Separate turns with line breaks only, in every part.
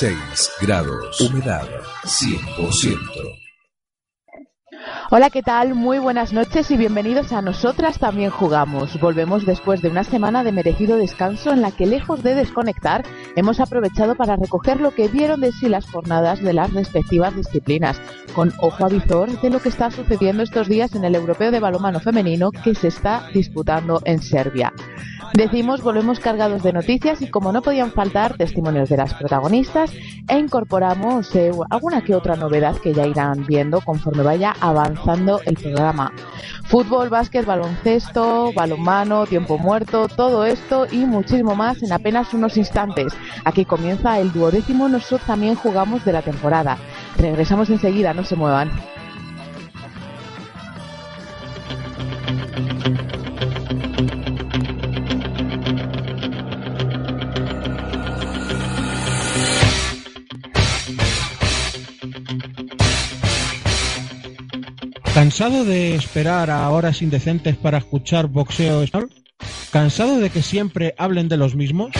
6 grados. Humedad 100%.
Hola, ¿qué tal? Muy buenas noches y bienvenidos a Nosotras también jugamos. Volvemos después de una semana de merecido descanso en la que lejos de desconectar hemos aprovechado para recoger lo que vieron de sí las jornadas de las respectivas disciplinas, con ojo avizor de lo que está sucediendo estos días en el Europeo de Balonmano Femenino que se está disputando en Serbia. Decimos, volvemos cargados de noticias y como no podían faltar testimonios de las protagonistas, e incorporamos eh, alguna que otra novedad que ya irán viendo conforme vaya avanzando el programa. Fútbol, básquet, baloncesto, balonmano, tiempo muerto, todo esto y muchísimo más en apenas unos instantes. Aquí comienza el duodécimo Nosotros también jugamos de la temporada. Regresamos enseguida, no se muevan.
¿Cansado de esperar a horas indecentes para escuchar boxeo español? ¿Cansado de que siempre hablen de los mismos?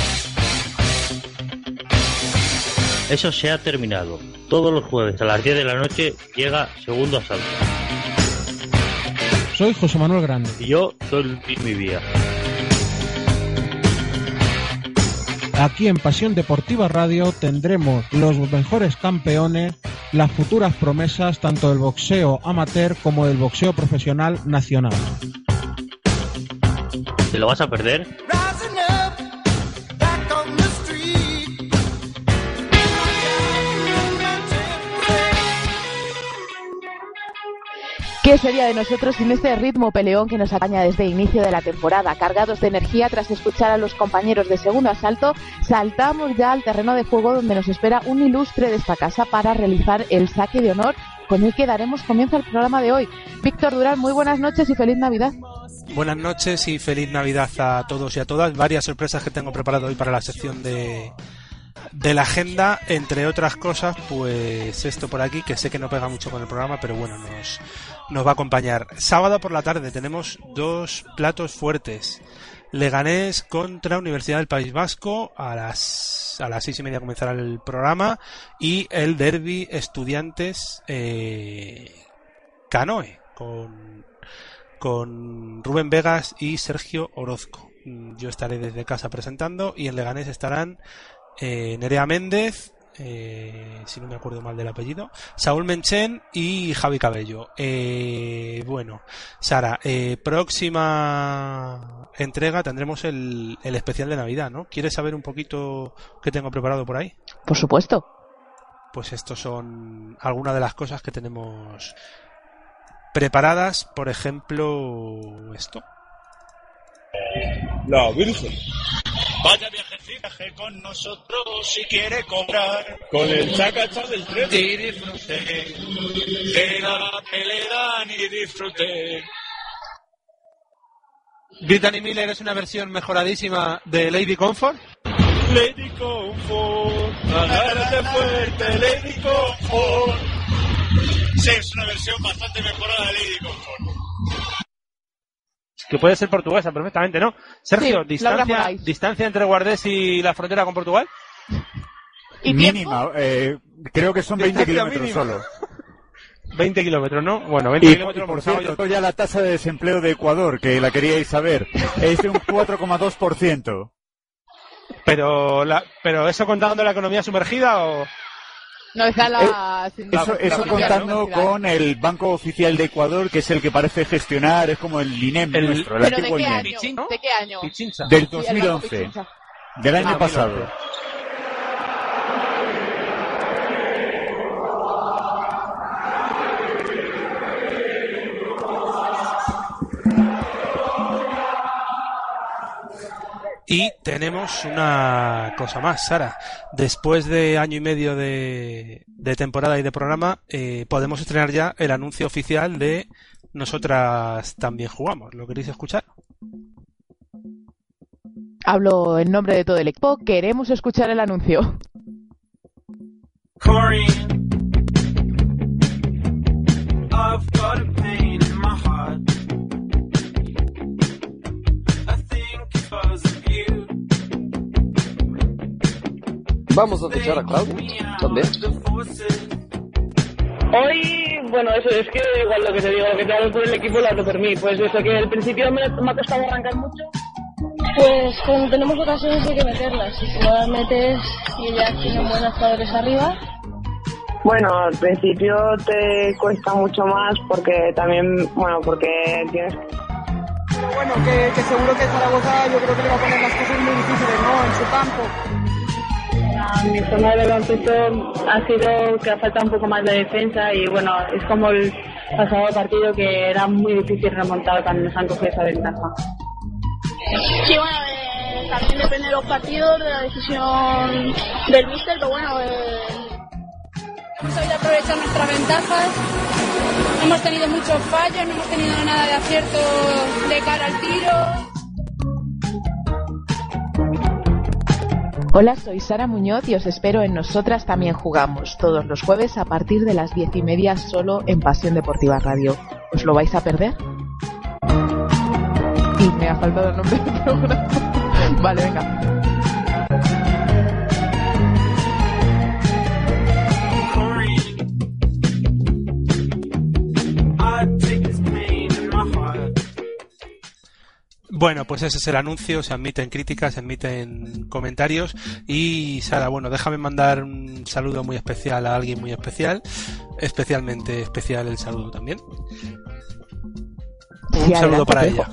Eso se ha terminado. Todos los jueves a las 10 de la noche llega Segundo Asalto.
Soy José Manuel Grande.
Y yo soy Luis Mi Vía.
Aquí en Pasión Deportiva Radio tendremos los mejores campeones, las futuras promesas tanto del boxeo amateur como del boxeo profesional nacional.
¿Te lo vas a perder?
¿Qué sería de nosotros sin este ritmo peleón que nos acompaña desde inicio de la temporada? Cargados de energía tras escuchar a los compañeros de segundo asalto, saltamos ya al terreno de juego donde nos espera un ilustre de esta casa para realizar el saque de honor con el que daremos comienzo al programa de hoy. Víctor Durán, muy buenas noches y feliz Navidad.
Buenas noches y feliz Navidad a todos y a todas. Varias sorpresas que tengo preparado hoy para la sección de, de la agenda, entre otras cosas, pues esto por aquí, que sé que no pega mucho con el programa, pero bueno, nos, nos va a acompañar. Sábado por la tarde tenemos dos platos fuertes. Leganés contra Universidad del País Vasco a las a las seis y media comenzará el programa y el derby estudiantes eh, canoe con con Rubén Vegas y Sergio Orozco. Mm, Yo estaré desde casa presentando y en Leganés estarán eh, Nerea Méndez, eh, si no me acuerdo mal del apellido, Saúl Menchen y Javi Cabello. Eh, bueno, Sara, eh, próxima entrega tendremos el, el especial de Navidad, ¿no? ¿Quieres saber un poquito qué tengo preparado por ahí?
Por supuesto.
Pues estos son algunas de las cosas que tenemos preparadas, por ejemplo, esto.
La Virgen.
Vaya viajecito, viaje con nosotros si quiere cobrar.
Con el chacacha del tren.
Y disfrute, le dan y disfrute.
Brittany Miller es una versión mejoradísima de Lady Comfort.
Lady Comfort, agárrate fuerte, Lady Comfort. Sí, es una versión bastante mejorada de Lady Comfort.
Que puede ser portuguesa perfectamente, ¿no? Sergio,
Sí,
distancia, distancia entre Guardés y la frontera con Portugal.
¿Y
Mínima, eh, creo que son 20
Distancia
kilómetros
mínima.
solo.
20 kilómetros, ¿no? Bueno, 20
Y,
kilómetros
y, por
por
cierto, ya la tasa de desempleo de Ecuador, que la queríais saber, es de un 4,2%.
Pero, la, pero eso contando la economía sumergida o
La...
Eh, Eso, eso contando con el Banco Oficial de Ecuador, que es el que parece gestionar, es como el INEM
El-
nuestro, el
¿Pero de
antiguo
qué
INEM.
año? ¿De qué año?
Pichincha.
Del
Sí, el Banco
2011,
Pichincha.
del año
Ah,
pasado.
Y tenemos una cosa más, Sara. Después de año y medio de, de temporada y de programa, eh, podemos estrenar ya el anuncio oficial de Nosotras también jugamos. ¿Lo queréis escuchar?
Hablo en nombre de todo el equipo. Queremos escuchar el anuncio.
Corey,
Vamos a escuchar a Claudia. ¿Dónde?
Hoy, bueno, eso es que igual lo que te digo, lo que te hago por el equipo lo hago por mí. Pues eso que al principio me, me ha costado arrancar mucho.
Pues cuando tenemos ocasiones hay que meterlas. Y si no las metes y ya tienen buenos jugadores arriba,
Bueno, al principio te cuesta mucho más porque también, bueno, porque tienes
Pero bueno, que, que seguro que Zaragoza yo creo que le va a poner las cosas muy difíciles, ¿no? En su campo.
Ah, Mi zona de baloncesto ha sido que falta un poco más de defensa y bueno, es como el pasado partido que era muy difícil remontar cuando nos han cogido esa ventaja.
Sí, bueno, eh, también depende de los partidos, de la decisión del míster, pero bueno, eh, hemos sabido aprovechar nuestras ventajas. Hemos tenido muchos fallos, no hemos tenido nada de acierto de cara al tiro.
Hola, soy Sara Muñoz y os espero en Nosotras también jugamos, todos los jueves a partir de las diez y media solo en Pasión Deportiva Radio. ¿Os lo vais a perder? Y me ha faltado el nombre del programa. Vale, venga.
Bueno, pues ese es el anuncio, se admiten críticas, se admiten comentarios y Sara, bueno, déjame mandar un saludo muy especial a alguien muy especial, especialmente especial el saludo también. Un
Sí,
saludo para ella.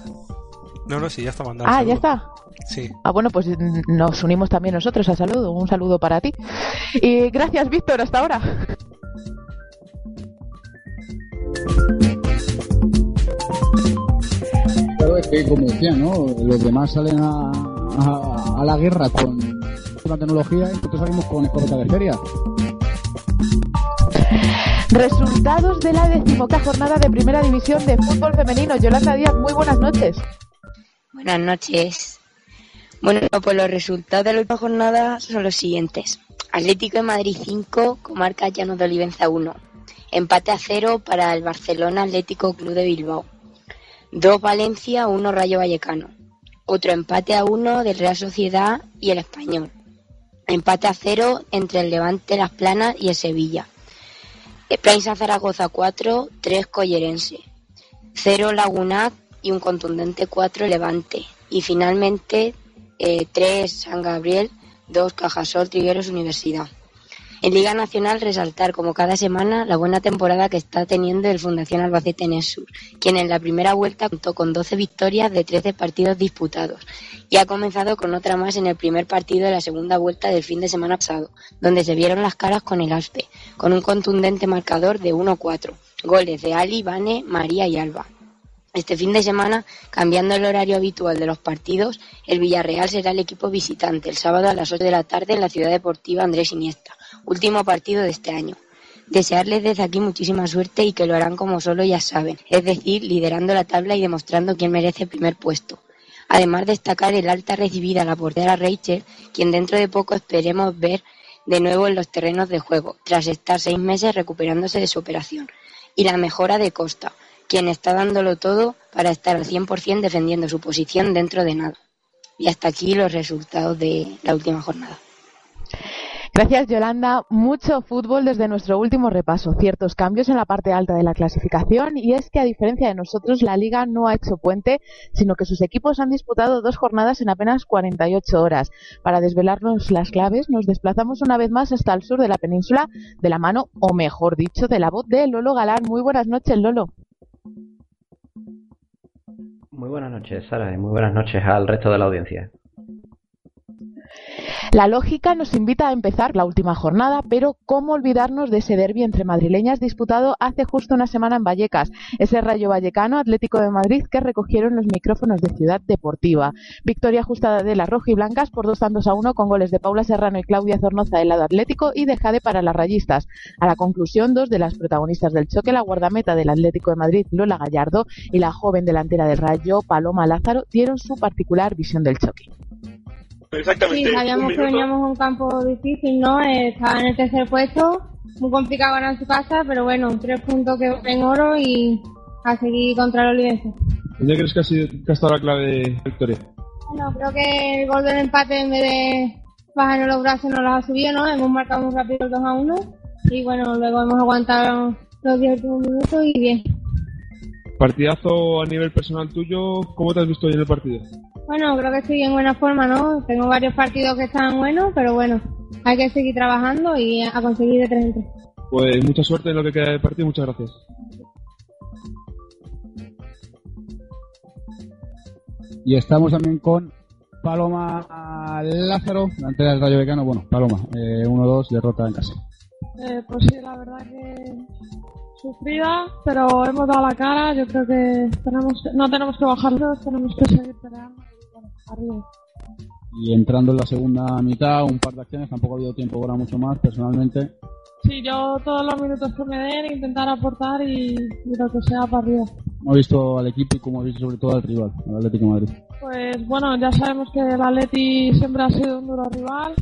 No, no, sí, ya está mandado.
Ah, ya está.
Sí.
Ah, bueno, pues nos unimos también nosotros al saludo. Un saludo para ti. Y gracias, Víctor, hasta ahora.
Que como decía, ¿no? Los demás salen a, a- a la guerra con la tecnología y nosotros salimos con escopeta de feria.
Resultados de la decimoca jornada de Primera División de Fútbol Femenino. Yolanda Díaz, muy buenas noches.
Buenas noches. Bueno, pues los resultados de la última jornada son los siguientes. Atlético de Madrid 5, Comarca Llanos de Olivenza 1. Empate a 0 para el Barcelona Atlético Club de Bilbao. 2 Valencia, 1 Rayo Vallecano. Otro empate a 1 del Real Sociedad y el Español. Empate a 0 entre el Levante Las Planas y el Sevilla. Prensa Zaragoza 4, 3 Collerense. 0 Lagunac y un contundente 4 Levante. Y finalmente eh, 3 San Gabriel, 2 Cajasol Trigueros Universidad. En Liga Nacional resaltar como cada semana la buena temporada que está teniendo el Fundación Albacete Nesur, quien en la primera vuelta contó con 12 victorias de 13 partidos disputados y ha comenzado con otra más en el primer partido de la segunda vuelta del fin de semana pasado, donde se vieron las caras con el Aspe, con un contundente marcador de 1-4, goles de Ali, Vane, María y Alba. Este fin de semana, cambiando el horario habitual de los partidos, el Villarreal será el equipo visitante el sábado a las 8 de la tarde en la Ciudad Deportiva Andrés Iniesta, último partido de este año. Desearles desde aquí muchísima suerte y que lo harán como solo ya saben, es decir, liderando la tabla y demostrando quién merece el primer puesto. Además, destacar el alta recibida a la portera Rachel, quien dentro de poco esperemos ver de nuevo en los terrenos de juego, tras estar seis meses recuperándose de su operación. Y la mejora de Costa, quien está dándolo todo para estar al 100% defendiendo su posición dentro de nada. Y hasta aquí los resultados de la última jornada.
Gracias, Yolanda. Mucho fútbol desde nuestro último repaso. Ciertos cambios en la parte alta de la clasificación y es que, a diferencia de nosotros, la Liga no ha hecho puente, sino que sus equipos han disputado dos jornadas en apenas 48 horas. Para desvelarnos las claves, nos desplazamos una vez más hasta el sur de la península, de la mano, o mejor dicho, de la voz de Lolo Galán. Muy buenas noches, Lolo.
Muy buenas noches, Sara, y muy buenas noches al resto de la audiencia.
La lógica nos invita a empezar la última jornada, pero ¿cómo olvidarnos de ese derbi entre madrileñas disputado hace justo una semana en Vallecas? Ese Rayo Vallecano Atlético de Madrid que recogieron los micrófonos de Ciudad Deportiva. Victoria ajustada de las rojiblancas por dos tantos a uno con goles de Paula Serrano y Claudia Zornoza del lado atlético y de Jade para las rayistas. A la conclusión, dos de las protagonistas del choque, la guardameta del Atlético de Madrid, Lola Gallardo, y la joven delantera del Rayo, Paloma Lázaro, dieron su particular visión del choque.
Exactamente.
Sí, sabíamos que veníamos a un campo difícil, ¿no? Eh, Estaba en el tercer puesto, muy complicado ganar en su casa, pero bueno, tres puntos que en oro y a seguir contra el Olivense.
¿Dónde crees que ha, sido, que ha estado la clave de la victoria?
Bueno, creo que el gol del empate en vez de bajarnos los brazos nos los ha subido, ¿no? Hemos marcado muy rápido el 2 a 1 y bueno, luego hemos aguantado los 10 últimos minutos y bien.
Partidazo a nivel personal tuyo, ¿cómo te has visto hoy en el partido?
Bueno, creo que estoy en buena forma, ¿no? Tengo varios partidos que están buenos, pero bueno, hay que seguir trabajando y a conseguir de 3 en 3.
Pues mucha suerte en lo que queda del partido, muchas gracias.
Y estamos también con Paloma Lázaro, delante del Rayo Becano. Bueno, Paloma, eh, 1-2, derrota en casa.
Eh, pues sí, la verdad que sufrida, pero hemos dado la cara. Yo creo que tenemos no tenemos que bajarnos, tenemos que seguir peleando y bueno, arriba.
Y entrando en la segunda mitad, un par de acciones, tampoco ha habido tiempo para mucho más, personalmente.
Sí, yo todos los minutos que me den, intentar aportar y, y lo que sea para arriba.
Hemos visto al equipo y como he visto sobre todo al rival, al Atlético de Madrid.
Pues bueno, ya sabemos que el Atleti siempre ha sido un duro rival,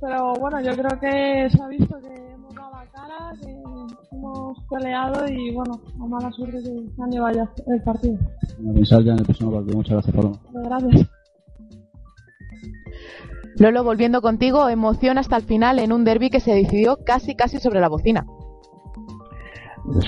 pero bueno, yo creo que se ha visto que hemos dado la cara, que hemos peleado y bueno, a mala suerte que se han llevado ya el partido.
A pensar ya en el próximo partido. Muchas gracias, Paloma.
Gracias.
Lolo, volviendo contigo, emoción hasta el final en un derby que se decidió casi casi sobre la bocina.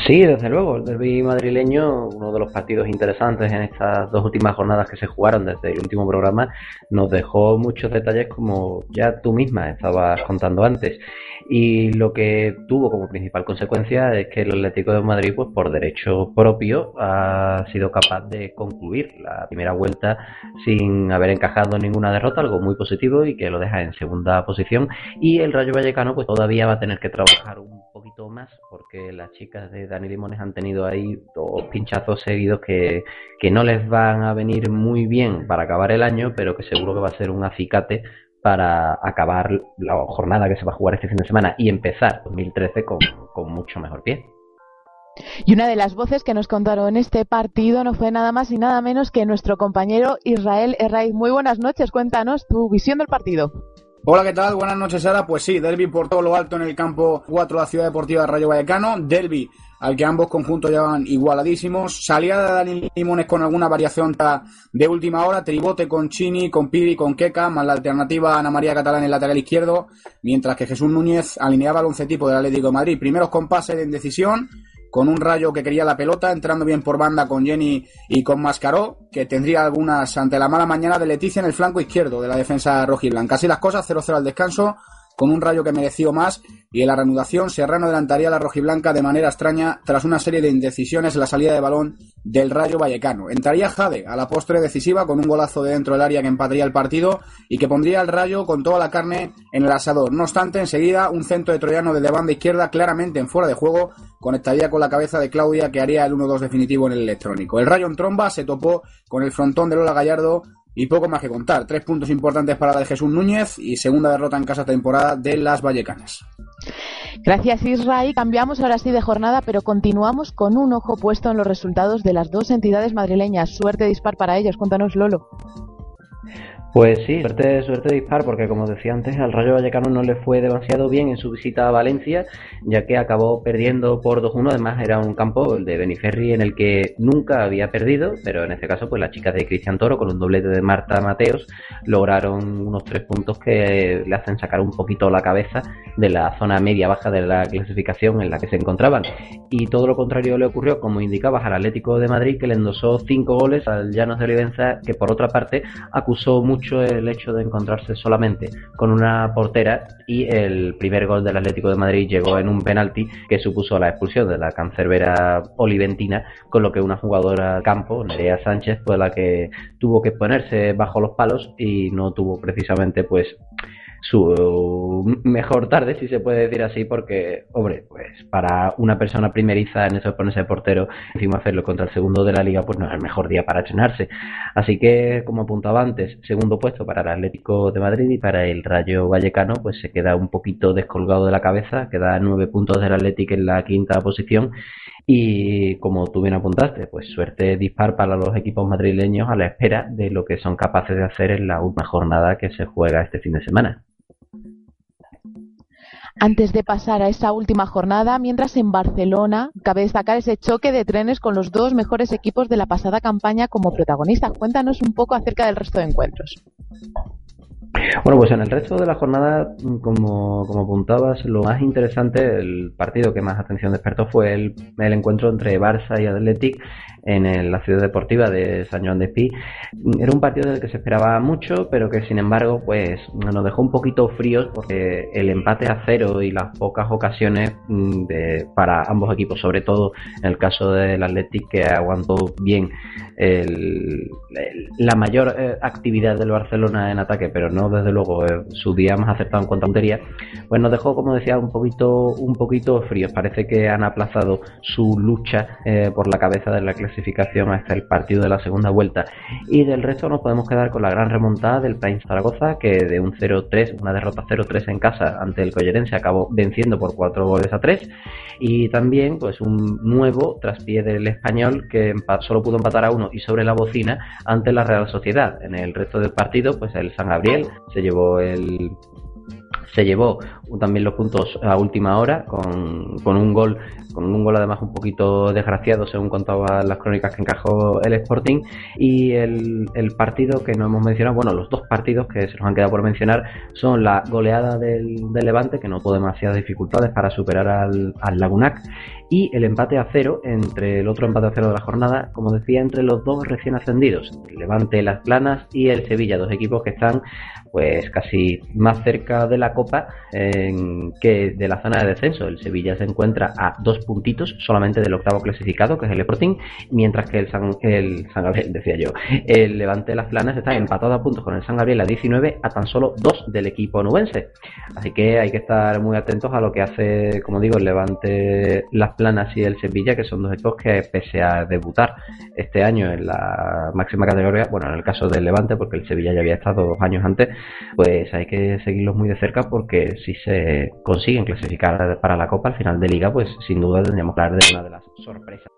Sí, desde luego, el derby madrileño, uno de los partidos interesantes en estas dos últimas jornadas que se jugaron desde el último programa, nos dejó muchos detalles como ya tú misma estabas contando antes. Y lo que tuvo como principal consecuencia es que el Atlético de Madrid, pues por derecho propio, ha sido capaz de concluir la primera vuelta sin haber encajado ninguna derrota, algo muy positivo y que lo deja en segunda posición. Y el Rayo Vallecano, pues todavía va a tener que trabajar un poquito más porque las chicas de Dani Limones han tenido ahí dos pinchazos seguidos que, que no les van a venir muy bien para acabar el año, pero que seguro que va a ser un acicate para acabar la jornada que se va a jugar este fin de semana y empezar 2013 con, con mucho mejor pie.
Y una de las voces que nos contaron este partido no fue nada más y nada menos que nuestro compañero Israel Herraiz. Muy buenas noches, cuéntanos tu visión del partido.
Hola, ¿qué tal? Buenas noches, Sara. Pues sí, derby por todo lo alto en el campo 4 de la Ciudad Deportiva de Rayo Vallecano. Derby al que ambos conjuntos llevan igualadísimos. Salida de Dani Limones con alguna variación de última hora. Tribote con Chini, con Piri, con Queca, más la alternativa Ana María Catalán en el lateral izquierdo. Mientras que Jesús Núñez alineaba al once tipo del Atlético de Madrid. Primeros compases de indecisión con un rayo que quería la pelota, entrando bien por banda con Jenny y con Mascaró, que tendría algunas ante la mala mañana de Leticia en el flanco izquierdo de la defensa rojiblanca. Así las cosas, 0-0 al descanso, con un rayo que mereció más, y en la reanudación Serrano adelantaría a la rojiblanca de manera extraña tras una serie de indecisiones en la salida de balón del Rayo Vallecano. Entraría Jade a la postre decisiva con un golazo de dentro del área que empataría el partido y que pondría al Rayo con toda la carne en el asador. No obstante, enseguida un centro de Troyano desde banda izquierda claramente en fuera de juego conectaría con la cabeza de Claudia que haría el 1-2 definitivo en el electrónico. El Rayo en tromba se topó con el frontón de Lola Gallardo y poco más que contar. Tres puntos importantes para la de Jesús Núñez y segunda derrota en casa temporada de las Vallecanas.
Gracias Israel. Cambiamos ahora sí de jornada, pero continuamos con un ojo puesto en los resultados de las dos entidades madrileñas. Suerte dispar para ellos. Cuéntanos, Lolo.
Pues sí, suerte, suerte dispar, porque como decía antes, al Rayo Vallecano no le fue demasiado bien en su visita a Valencia, ya que acabó perdiendo por 2-1. Además, era un campo, el de Beniferri, en el que nunca había perdido, pero en este caso, pues las chicas de Cristian Toro, con un doblete de Marta Mateos, lograron unos tres puntos que le hacen sacar un poquito la cabeza de la zona media-baja de la clasificación en la que se encontraban. Y todo lo contrario le ocurrió, como indicabas, al Atlético de Madrid, que le endosó cinco goles al Llanos de Olivenza, que por otra parte acusó mucho el hecho de encontrarse solamente con una portera y el primer gol del Atlético de Madrid llegó en un penalti que supuso la expulsión de la cancerbera oliventina, con lo que una jugadora campo, Nerea Sánchez, fue la que tuvo que ponerse bajo los palos y no tuvo precisamente pues su mejor tarde, si se puede decir así, porque, hombre, pues para una persona primeriza en eso ponerse de portero, encima hacerlo contra el segundo de la liga, pues no es el mejor día para estrenarse. Así que, como apuntaba antes, segundo puesto para el Atlético de Madrid y para el Rayo Vallecano, pues se queda un poquito descolgado de la cabeza, queda nueve puntos del Atlético en la quinta posición Y como tú bien apuntaste, pues suerte dispar para los equipos madrileños a la espera de lo que son capaces de hacer en la última jornada que se juega este fin de semana.
Antes de pasar a esa última jornada, mientras en Barcelona cabe destacar ese choque de trenes con los dos mejores equipos de la pasada campaña como protagonistas. Cuéntanos un poco acerca del resto de encuentros.
Bueno, pues en el resto de la jornada, como, como apuntabas, lo más interesante, el partido que más atención despertó fue el, el encuentro entre Barça y Athletic en el- la ciudad deportiva de San Joan de Espí. Era un partido del que se esperaba mucho, pero que sin embargo, pues nos dejó un poquito fríos porque el empate a cero y las pocas ocasiones mm, de- para ambos equipos, sobre todo en el caso del Athletic que aguantó bien el- el- la mayor eh, actividad del Barcelona en ataque, pero no desde luego eh, su día más acertado en cuanto a puntería, pues nos dejó, como decía, un poquito, un poquito fríos. Parece que han aplazado su lucha eh, por la cabeza de la clasificación hasta el partido de la segunda vuelta. Y del resto nos podemos quedar con la gran remontada del País Zaragoza, que de un 0-3, una derrota 0-3 en casa ante el Collerense, acabó venciendo por 4 goles a 3. Y también, pues, un nuevo traspié del español que solo pudo empatar a uno y sobre la bocina ante la Real Sociedad. En el resto del partido, pues el San Gabriel se llevó el se llevó también los puntos a última hora con, con un gol con un gol además un poquito desgraciado según contaban las crónicas que encajó el Sporting. Y el, el partido que no hemos mencionado bueno los dos partidos que se nos han quedado por mencionar son la goleada del, del Levante que no tuvo demasiadas dificultades para superar al, al Lagunac y el empate a cero entre el otro empate a cero de la jornada como decía entre los dos recién ascendidos el Levante Las Planas y el Sevilla dos equipos que están pues casi más cerca de la Copa en- que de la zona de descenso. El Sevilla se encuentra a dos puntitos solamente del octavo clasificado, que es el Sporting, mientras que el San, el San Gabriel, decía yo, el Levante de las Planas está empatado a puntos con el San Gabriel a 19, a tan solo dos del equipo nubense. Así que hay que estar muy atentos a lo que hace, como digo, el Levante Las Planas y el Sevilla, que son dos equipos que pese a debutar este año en la máxima categoría, bueno, en el caso del Levante, porque el Sevilla ya había estado dos años antes, pues hay que seguirlos muy de cerca porque si se consiguen clasificar para la Copa al final de liga, pues sin duda tendríamos que hablar de una de las sorpresas.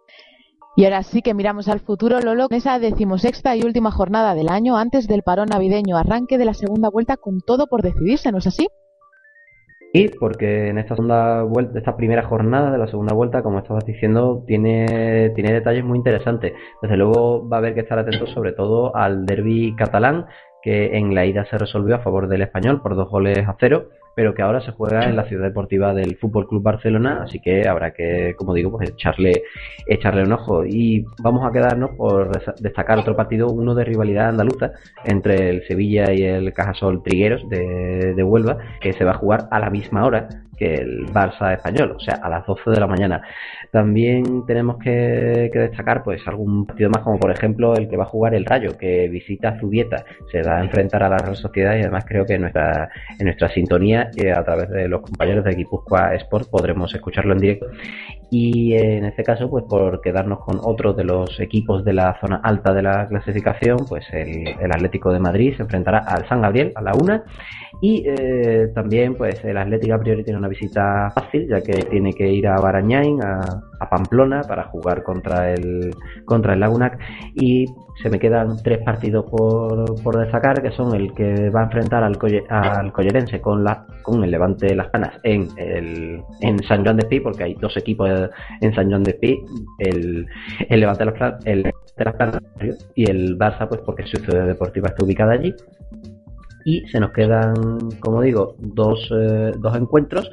Y ahora sí que miramos al futuro, Lolo, en esa decimosexta y última jornada del año antes del parón navideño, arranque de la segunda vuelta con todo por decidirse, ¿no es así?
Y porque en esta segunda vuelta, esta primera jornada de la segunda vuelta, como estabas diciendo, tiene, tiene detalles muy interesantes. Desde luego va a haber que estar atentos sobre todo al derby catalán, que en la ida se resolvió a favor del español por dos goles a cero, pero que ahora se juega en la ciudad deportiva del Fútbol Club Barcelona, así que habrá que, como digo, pues echarle, echarle un ojo. Y vamos a quedarnos por destacar otro partido, uno de rivalidad andaluza entre el Sevilla y el Cajasol Trigueros de, de Huelva, que se va a jugar a la misma hora que el Barça español, o sea, a las 12 de la mañana. También tenemos que, destacar pues algún partido más, como por ejemplo el que va a jugar el Rayo, que visita Zubieta, se va a enfrentar a la Real Sociedad y además creo que en nuestra, en nuestra sintonía, eh, a través de los compañeros de Guipúzcoa Sport, podremos escucharlo en directo. Y en este caso, pues por quedarnos con otro de los equipos de la zona alta de la clasificación, pues el, el Atlético de Madrid se enfrentará al San Gabriel a la una. Y eh, también pues el Atlético a priori tiene una visita fácil ya que tiene que ir a Barañain, a, a Pamplona para jugar contra el contra el Lagunac. Y se me quedan tres partidos por, por destacar que son el que va a enfrentar al, al Collerense con la con el Levante de las Canas en el en San Joan de Espí porque hay dos equipos en San Joan de Espí el, el Levante de las el de las Canas y el Barça pues porque su ciudad deportiva está ubicada allí y se nos quedan, como digo, dos, eh, dos encuentros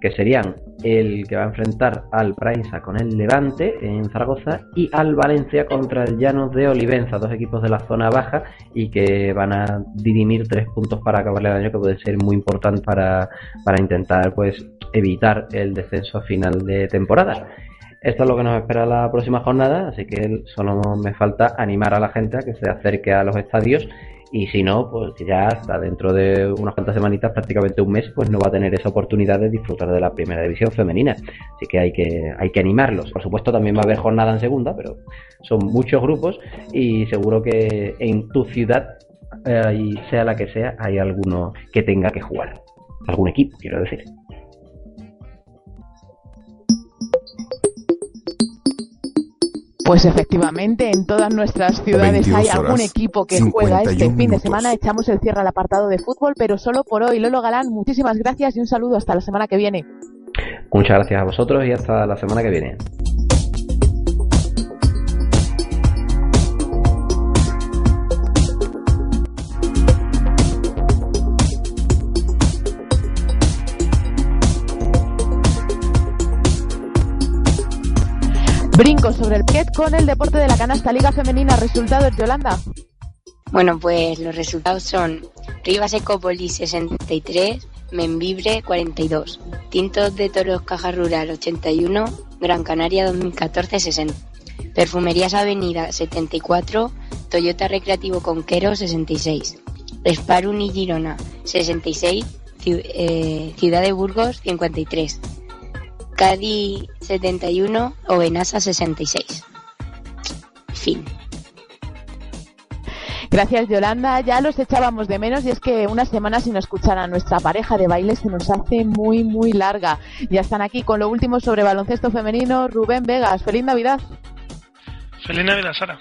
que serían el que va a enfrentar al Prainsa con el Levante en Zaragoza y al Valencia contra el Llanos de Olivenza, dos equipos de la zona baja y que van a dirimir tres puntos para acabar el año que puede ser muy importante para, para intentar pues evitar el descenso final de temporada. Esto es lo que nos espera la próxima jornada, así que solo me falta animar a la gente a que se acerque a los estadios y si no, pues ya hasta dentro de unas cuantas semanitas, prácticamente un mes, pues no va a tener esa oportunidad de disfrutar de la primera división femenina. Así que hay que, hay que animarlos. Por supuesto, también va a haber jornada en segunda, pero son muchos grupos y seguro que en tu ciudad, eh, sea la que sea, hay alguno que tenga que jugar. Algún equipo, quiero decir.
Pues efectivamente, en todas nuestras ciudades
22
hay algún
horas,
equipo que juega este
51
fin de semana. Echamos el cierre al apartado de fútbol, pero solo por hoy. Lolo Galán, muchísimas gracias y un saludo hasta la semana que viene.
Muchas gracias a vosotros y hasta la semana que viene.
Brinco sobre el pie con el deporte de la canasta Liga Femenina. Resultados, Yolanda.
Bueno, pues los resultados son Rivas Ecópolis 63, Membibre 42, Tintos de Toros Caja Rural 81, Gran Canaria 2014 60, Perfumerías Avenida 74, Toyota Recreativo Conquero 66, Sparun y Girona 66, Ciu- eh, Ciudad de Burgos 53, Cádiz 71 o Benasa 66. Fin.
Gracias, Yolanda. Ya los echábamos de menos y es que una semana sin escuchar a nuestra pareja de baile se nos hace muy, muy larga. Ya están aquí con lo último sobre baloncesto femenino. Rubén Vegas, feliz Navidad.
Feliz Navidad, Sara.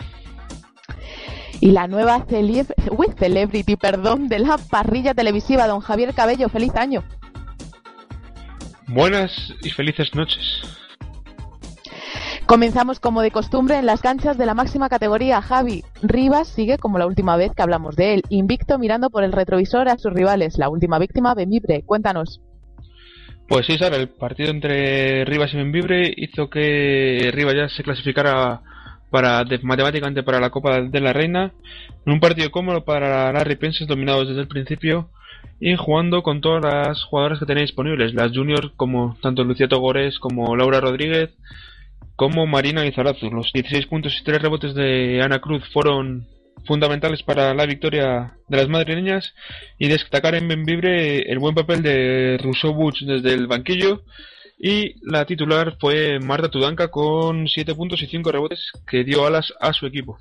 Y la nueva cele- uy, celebrity, perdón, de la parrilla televisiva, don Javier Cabello, feliz año.
Buenas y felices noches.
Comenzamos como de costumbre en las canchas de la máxima categoría. Javi Rivas sigue como la última vez que hablamos de él, invicto mirando por el retrovisor a sus rivales. La última víctima, Bemibre. Cuéntanos.
Pues sí, Sara, el partido entre Rivas y Membibre hizo que Rivas ya se clasificara para de- matemáticamente para la Copa de la Reina, en un partido cómodo para las ripenses dominados desde el principio y jugando con todas las jugadoras que tenía disponibles, las juniors como tanto Lucía Togores como Laura Rodríguez, como Marina Lizarazu. Los 16 puntos y 3 rebotes de Ana Cruz fueron fundamentales para la victoria de las madrileñas y destacar en Benvibre el buen papel de Rousseau Butch desde el banquillo y la titular fue Marta Tudanca con 7 puntos y 5 rebotes que dio alas a su equipo.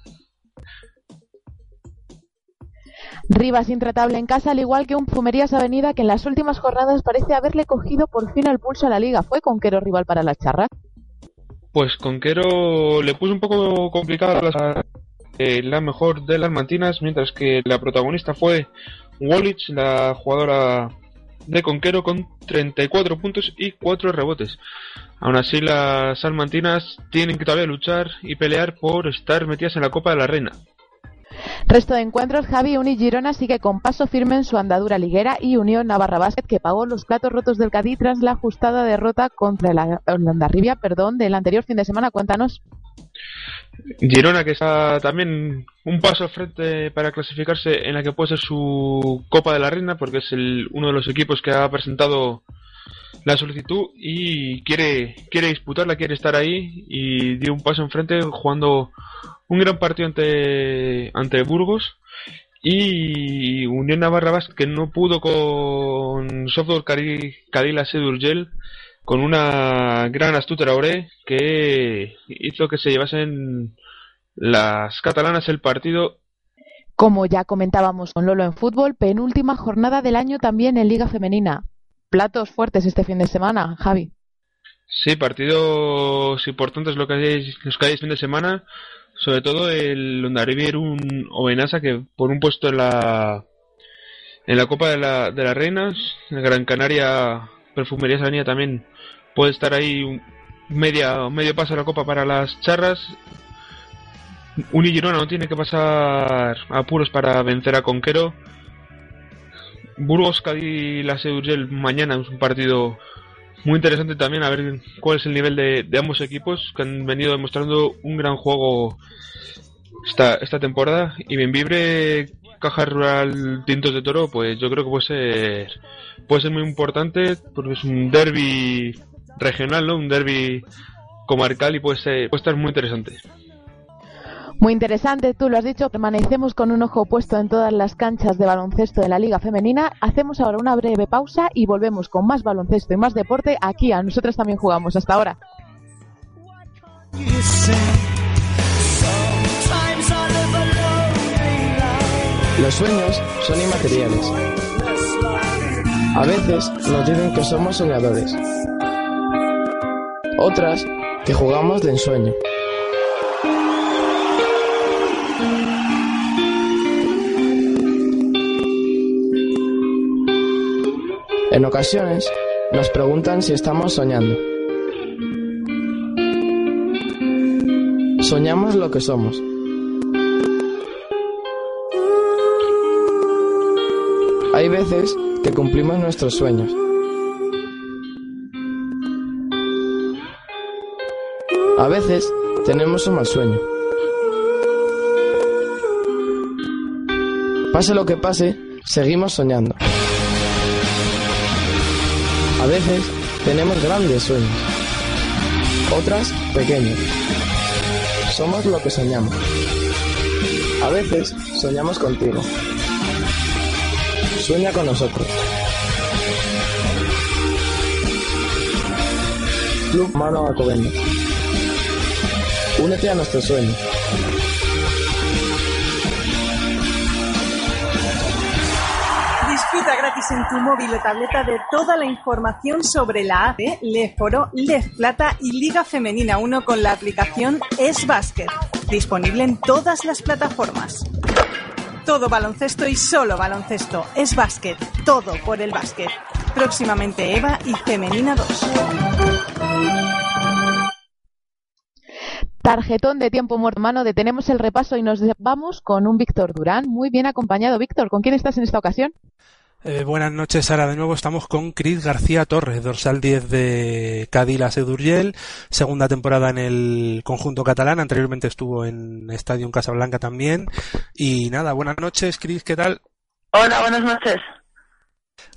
Rivas intratable en casa, al igual que un Fumerías Avenida que en las últimas jornadas parece haberle cogido por fin el pulso a la liga. ¿Fue Conquero rival para la charra?
Pues Conquero le puso un poco complicada la, eh, mejor de las mantinas, mientras que la protagonista fue Wallich, la jugadora de Conquero, con 34 puntos y 4 rebotes. Aún así, las salmantinas tienen que todavía luchar y pelear por estar metidas en la Copa de la Reina.
Resto de encuentros, Javi Uni Girona sigue con paso firme en su andadura liguera y Unión Navarra Basket que pagó los platos rotos del Cádiz tras la ajustada derrota contra la Ondarribia, perdón, del anterior fin de semana. Cuéntanos.
Girona, que está también un paso al frente para clasificarse en la que puede ser su Copa de la Reina, porque es el, uno de los equipos que ha presentado la solicitud y quiere, quiere disputarla, quiere estar ahí y dio un paso enfrente jugando un gran partido ante, ante Burgos y Unión Navarra Basket que no pudo con Software Cadi- Cadila Sedurgel con una gran astuta Traoré que hizo que se llevasen las catalanas el partido
Como ya comentábamos con Lolo en fútbol, penúltima jornada del año también en Liga Femenina. Platos fuertes este fin de semana, Javi.
Sí, partidos importantes lo que hay, los que hay este fin de semana, sobre todo el Ondarribia un Obenasa que por un puesto en la en la Copa de la, de las Reinas, en Gran Canaria Perfumerías Avenida también puede estar ahí media medio paso a la Copa para las charras. Uni Girona no tiene que pasar apuros para vencer a Conquero. Burgos Cádiz la Sedurgel mañana es un partido muy interesante también a ver cuál es el nivel de, ambos equipos que han venido demostrando un gran juego esta, esta temporada y Benvibre Caja Rural Tintos de Toro pues yo creo que puede ser puede ser muy importante porque es un derby regional ¿no? un derby comarcal y puede, ser, puede estar muy interesante
Muy interesante, tú lo has dicho, permanecemos con un ojo puesto en todas las canchas de baloncesto de la Liga Femenina. Hacemos ahora una breve pausa y volvemos con más baloncesto y más deporte aquí a nosotras también jugamos. Hasta ahora.
Los sueños son inmateriales. A veces nos dicen que somos soñadores. Otras que jugamos de ensueño. En ocasiones nos preguntan si estamos soñando. Soñamos lo que somos. Hay veces que cumplimos nuestros sueños. A veces tenemos un mal sueño. Pase lo que pase, seguimos soñando. A veces tenemos grandes sueños, otras pequeños. Somos lo que soñamos. A veces soñamos contigo. Sueña con nosotros. Club Mano Alcobendas. Únete a nuestro sueño.
En tu móvil o tableta de toda la información sobre la ACE, Leforo, Lef Plata y Liga Femenina 1 con la aplicación Es Basket. Disponible en todas las plataformas. Todo baloncesto y solo baloncesto. Es básquet. Todo por el básquet. Próximamente Eva y Femenina 2.
Tarjetón de tiempo muerto mano, detenemos el repaso y nos vamos con un Víctor Durán, muy bien acompañado. Víctor, ¿con quién estás en esta ocasión?
Eh, buenas noches, Sara. De nuevo estamos con Cris García Torres, dorsal 10 de Cadila Sedurgel, segunda temporada en el conjunto catalán. Anteriormente estuvo en Estadio en Casablanca también. Y nada, buenas noches, Cris, ¿qué tal?
Hola, buenas noches.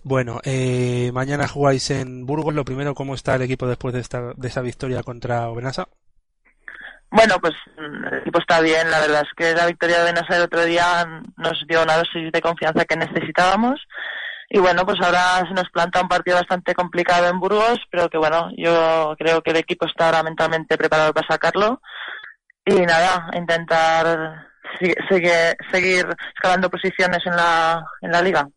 Bueno, eh, mañana jugáis en Burgos. Lo primero, ¿cómo está el equipo después de, esta, de esa victoria contra Obenasa?
Bueno, pues el equipo está bien. La verdad es que la victoria de Benasa el otro día nos dio una dosis de confianza que necesitábamos. Y bueno, pues ahora se nos planta un partido bastante complicado en Burgos, pero que bueno, yo creo que el equipo está ahora mentalmente preparado para sacarlo. Y nada, intentar seguir, seguir escalando posiciones en la, en la liga.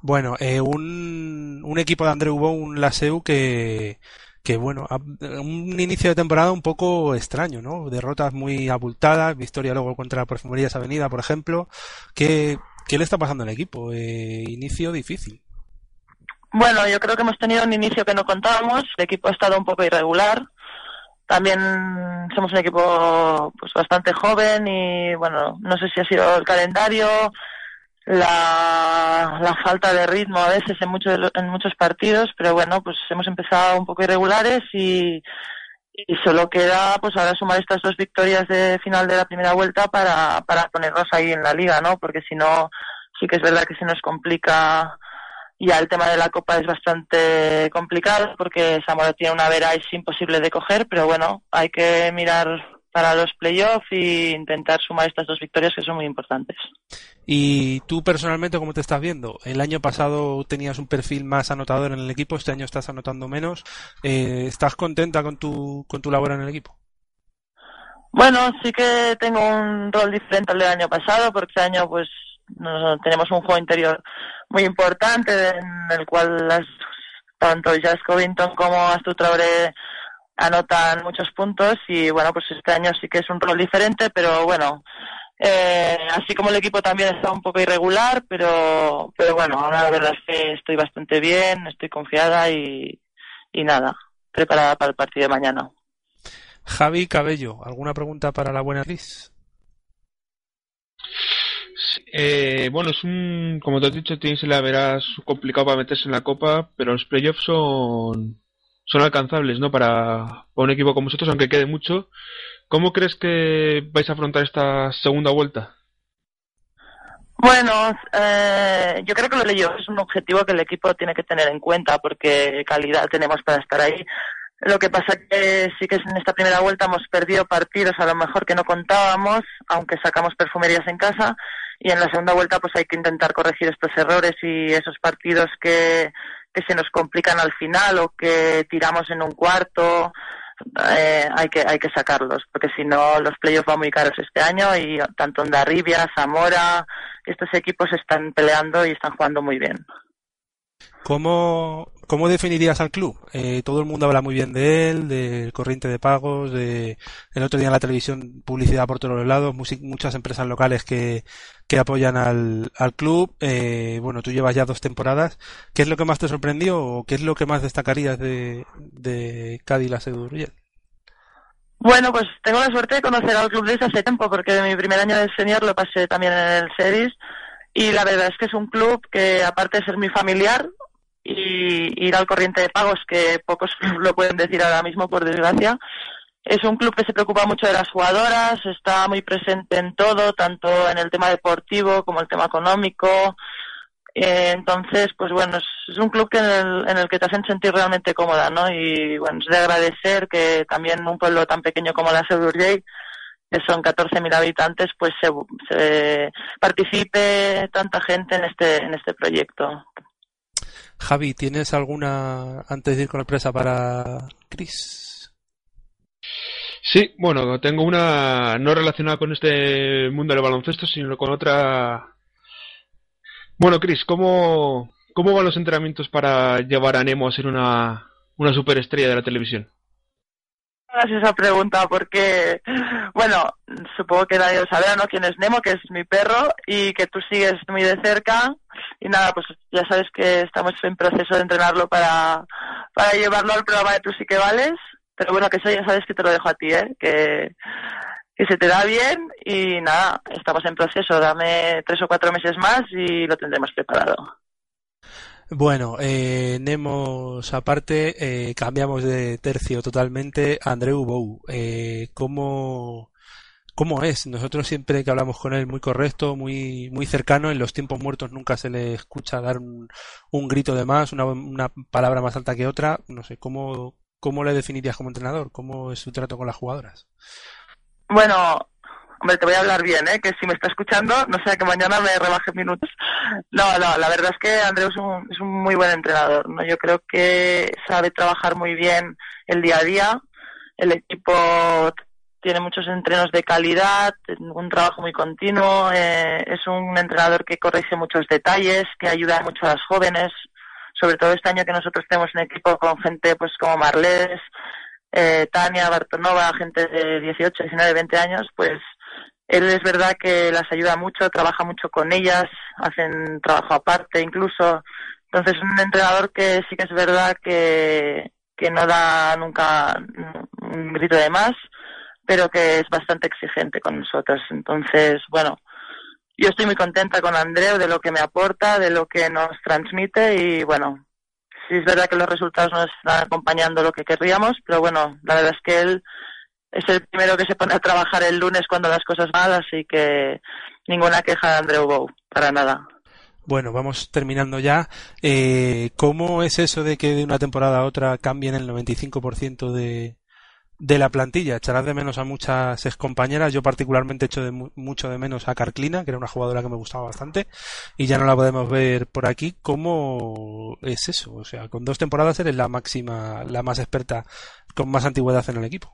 Bueno, eh, un, un equipo de Andreu Bou, un Laseu que que bueno, un inicio de temporada un poco extraño, ¿no? Derrotas muy abultadas, victoria luego contra Perfumerías Avenida, por ejemplo. ¿Qué, qué le está pasando al equipo? Eh, inicio difícil.
Bueno, yo creo que hemos tenido un inicio que no contábamos. El equipo ha estado un poco irregular. También somos un equipo pues bastante joven y bueno, no sé si ha sido el calendario, la, la falta de ritmo a veces en muchos en muchos partidos, pero bueno, pues hemos empezado un poco irregulares y, y solo queda pues ahora sumar estas dos victorias de final de la primera vuelta para, para ponernos ahí en la liga, ¿no? Porque si no, sí que es verdad que se nos complica ya el tema de la copa es bastante complicado porque Zamora tiene una vera es imposible de coger, pero bueno, hay que mirar para los playoffs e intentar sumar estas dos victorias que son muy importantes.
¿Y tú personalmente cómo te estás viendo? El año pasado tenías un perfil más anotador en el equipo, este año estás anotando menos. Eh, ¿Estás contenta con tu, con tu labor en el equipo?
Bueno, sí que tengo un rol diferente al del año pasado, porque este año pues nos, tenemos un juego interior muy importante en el cual las, tanto Jazz Covington como Astu Traoré anotan muchos puntos y bueno, pues este año sí que es un rol diferente, pero bueno, eh, así como el equipo también está un poco irregular, pero, pero bueno, ahora la verdad es que estoy bastante bien, estoy confiada y, y nada, preparada para el partido de mañana.
Javi Cabello, ¿alguna pregunta para la buena Liz?
Eh, bueno, es un, como te has dicho, tienes la verás complicado para meterse en la copa, pero los playoffs son son alcanzables, ¿no? Para, un equipo como vosotros, aunque quede mucho. ¿Cómo crees que vais a afrontar esta segunda vuelta?
Bueno, eh, yo creo que lo yo es un objetivo que el equipo tiene que tener en cuenta porque calidad tenemos para estar ahí. Lo que pasa que sí que en esta primera vuelta hemos perdido partidos a lo mejor que no contábamos, aunque sacamos perfumerías en casa, y en la segunda vuelta pues hay que intentar corregir estos errores y esos partidos que, que se nos complican al final o que tiramos en un cuarto, eh, hay que hay que sacarlos, porque si no los playoffs van muy caros este año y tanto Ondarribia, Zamora, estos equipos están peleando y están jugando muy bien.
¿Cómo, cómo definirías al club? Eh, todo el mundo habla muy bien de él, del corriente de pagos, de el otro día en la televisión publicidad por todos los lados, muchas empresas locales que, que apoyan al, al club. Eh, bueno, tú llevas ya dos temporadas. ¿Qué es lo que más te sorprendió o qué es lo que más destacarías de, de Cádiz la Sedurriel?
Bueno, pues tengo la suerte de conocer al club desde hace tiempo, porque mi primer año de senior lo pasé también en el Series. Y la verdad es que es un club que, aparte de ser muy familiar y ir al corriente de pagos, que pocos lo pueden decir ahora mismo, por desgracia, es un club que se preocupa mucho de las jugadoras, está muy presente en todo, tanto en el tema deportivo como el tema económico. Eh, entonces, pues bueno, es, un club en, el, que te hacen sentir realmente cómoda, ¿no? Y bueno, es de agradecer que también un pueblo tan pequeño como la Sedurjay, que son 14.000 habitantes, pues se, se participe tanta gente en este, en este proyecto.
Javi, ¿tienes alguna, antes de ir con la empresa para Chris?
Sí, bueno, tengo una no relacionada con este mundo del baloncesto, sino con otra. Bueno, Chris, ¿cómo, ¿cómo van los entrenamientos para llevar a Nemo a ser una, una superestrella de la televisión?
hagas esa pregunta porque, bueno, supongo que nadie lo sabrá, ¿no? Quién es Nemo, que es mi perro y que tú sigues muy de cerca. Y nada, pues ya sabes que estamos en proceso de entrenarlo para, para llevarlo al programa de Tú sí que vales. Pero bueno, que eso ya sabes que te lo dejo a ti, ¿eh? Que, que se te da bien y nada, estamos en proceso. Dame tres o cuatro meses más y lo tendremos preparado.
Bueno, eh, Nemos aparte, eh, cambiamos de tercio totalmente. Andreu Bou, eh, ¿cómo, ¿cómo es? Nosotros siempre que hablamos con él, muy correcto, muy, muy cercano. En los tiempos muertos nunca se le escucha dar un, un grito de más, una, una palabra más alta que otra. No sé, ¿cómo, ¿cómo le definirías como entrenador? ¿Cómo es su trato con las jugadoras?
Bueno, hombre, te voy a hablar bien, ¿eh? Que si me está escuchando, no sea que mañana me rebaje minutos. No, no, la verdad es que Andreu es un, es un muy buen entrenador, ¿no? Yo creo que sabe trabajar muy bien el día a día. El equipo tiene muchos entrenos de calidad, un trabajo muy continuo. Eh, es un entrenador que corrige muchos detalles, que ayuda mucho a las jóvenes, sobre todo este año que nosotros tenemos un equipo con gente pues como Marles, eh, Tania, Bartonova, gente de 18, 19, 20 años, pues él es verdad que las ayuda mucho, trabaja mucho con ellas, hacen trabajo aparte incluso. Entonces, un entrenador que sí que es verdad que, que no da nunca un grito de más, pero que es bastante exigente con nosotros. Entonces, bueno, yo estoy muy contenta con Andreu de lo que me aporta, de lo que nos transmite y bueno, sí es verdad que los resultados no están acompañando lo que querríamos, pero bueno, la verdad es que él es el primero que se pone a trabajar el lunes cuando las cosas van, así que ninguna queja de Andreu Bou, para nada.
Bueno, vamos terminando ya. Eh, ¿Cómo es eso de que de una temporada a otra cambien el 95% de, de la plantilla? Echarás de menos a muchas excompañeras. Yo particularmente echo de mu mucho de menos a Carclina, que era una jugadora que me gustaba bastante, y ya no la podemos ver por aquí. ¿Cómo es eso? O sea, con dos temporadas eres la máxima, la más experta, con más antigüedad en el equipo.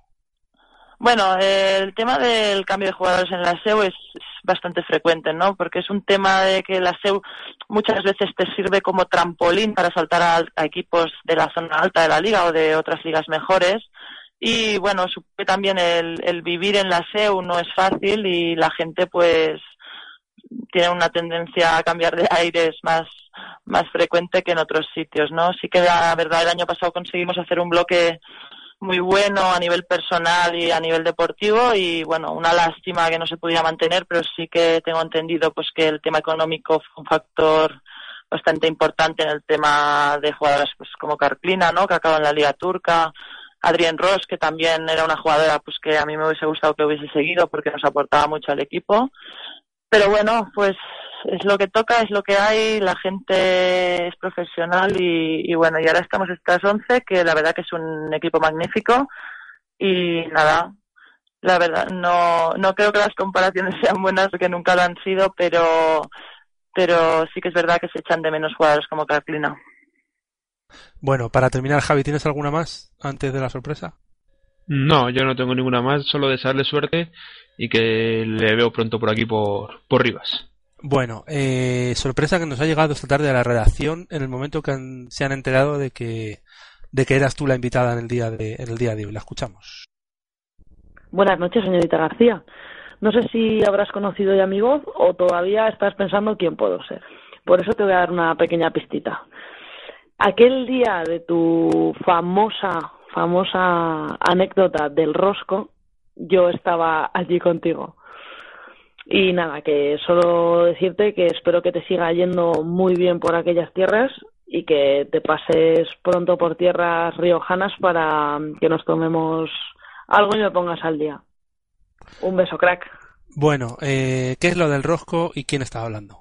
Bueno, el tema del cambio de jugadores en la SEU es, es, bastante frecuente, ¿no? Porque es un tema de que la SEU muchas veces te sirve como trampolín para saltar a, a equipos de la zona alta de la liga o de otras ligas mejores. Y bueno, supe también el, el vivir en la SEU no es fácil y la gente pues tiene una tendencia a cambiar de aires más, más frecuente que en otros sitios, ¿no? Sí que la verdad el año pasado conseguimos hacer un bloque muy bueno a nivel personal y a nivel deportivo y bueno, una lástima que no se pudiera mantener, pero sí que tengo entendido pues que el tema económico fue un factor bastante importante en el tema de jugadoras pues como Carclina, ¿no? que acaba en la Liga Turca, Adrián Ross, que también era una jugadora pues que a mí me hubiese gustado que hubiese seguido porque nos aportaba mucho al equipo. Pero bueno, pues es lo que toca, es lo que hay, la gente es profesional y, y bueno, y ahora estamos estas 11, que la verdad que es un equipo magnífico y nada, la verdad, no, no creo que las comparaciones sean buenas porque nunca lo han sido, pero, pero sí que es verdad que se echan de menos jugadores como Carlina.
Bueno, para terminar, Javi, ¿tienes alguna más antes de la sorpresa?
No, yo no tengo ninguna más, solo desearle suerte y que le veo pronto por aquí por, por Rivas.
Bueno, eh, sorpresa que nos ha llegado esta tarde a la redacción en el momento que han, se han enterado de que, de que eras tú la invitada en el día de, en el día de hoy. La escuchamos.
Buenas noches, señorita García. No sé si habrás conocido ya mi voz o todavía estás pensando quién puedo ser. Por eso te voy a dar una pequeña pistita. Aquel día de tu famosa, famosa anécdota del rosco, yo estaba allí contigo. Y nada, que solo decirte que espero que te siga yendo muy bien por aquellas tierras y que te pases pronto por tierras riojanas para que nos tomemos algo y me pongas al día. Un beso, crack.
Bueno, eh, ¿qué es lo del rosco y quién está hablando?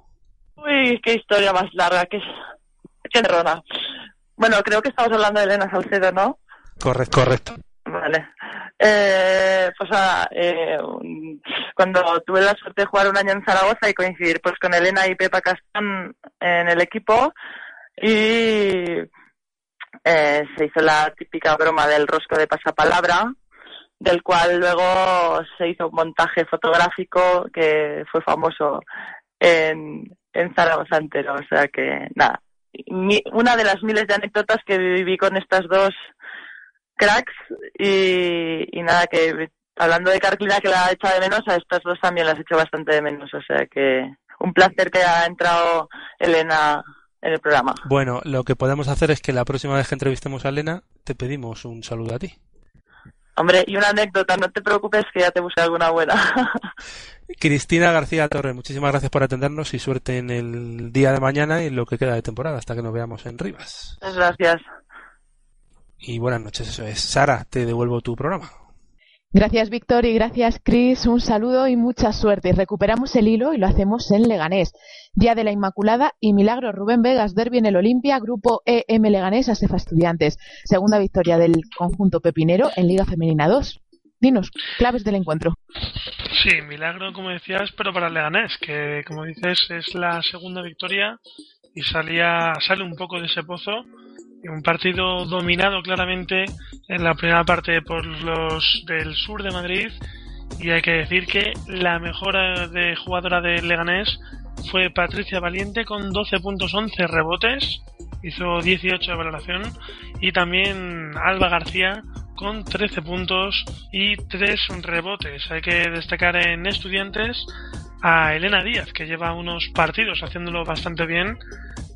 Uy, qué historia más larga, qué, qué. Bueno, creo que estamos hablando de Elena Salcedo, ¿no?
Correcto, correcto.
Vale. Eh, pues eh, cuando tuve la suerte de jugar un año en Zaragoza y coincidir pues con Elena y Pepa Castán en el equipo y eh, se hizo la típica broma del rosco de pasapalabra, del cual luego se hizo un montaje fotográfico que fue famoso en, en Zaragoza entero. O sea que nada, una de las miles de anécdotas que viví con estas dos cracks y, y nada, que hablando de Carlina que la echa de menos, a estas dos también las echo bastante de menos. O sea que un placer que haya entrado Elena en el programa.
Bueno, lo que podemos hacer es que la próxima vez que entrevistemos a Elena, te pedimos un saludo a ti.
Hombre, y una anécdota, no te preocupes que ya te busqué alguna buena.
Cristina García Torre, muchísimas gracias por atendernos y suerte en el día de mañana y en lo que queda de temporada, hasta que nos veamos en Rivas.
Muchas gracias.
Y buenas noches, eso es. Sara, te devuelvo tu programa.
Gracias, Víctor, y gracias, Chris. Un saludo y mucha suerte. Recuperamos el hilo y lo hacemos en Leganés. Día de la Inmaculada y Milagro Rubén Vegas, Derby en el Olimpia, Grupo EM Leganés, Asefa Estudiantes. Segunda victoria del conjunto pepinero en Liga Femenina 2. Dinos, claves del encuentro.
Sí, milagro, como decías, pero para Leganés, que como dices es la segunda victoria y salía, sale un poco de ese pozo. Un partido dominado claramente en la primera parte por los del sur de Madrid. Y hay que decir que la mejor de jugadora de Leganés fue Patricia Valiente con 12 puntos 11 rebotes. Hizo 18 de valoración. Y también Alba García con 13 puntos y 3 rebotes. Hay que destacar en estudiantes a Elena Díaz, que lleva unos partidos haciéndolo bastante bien,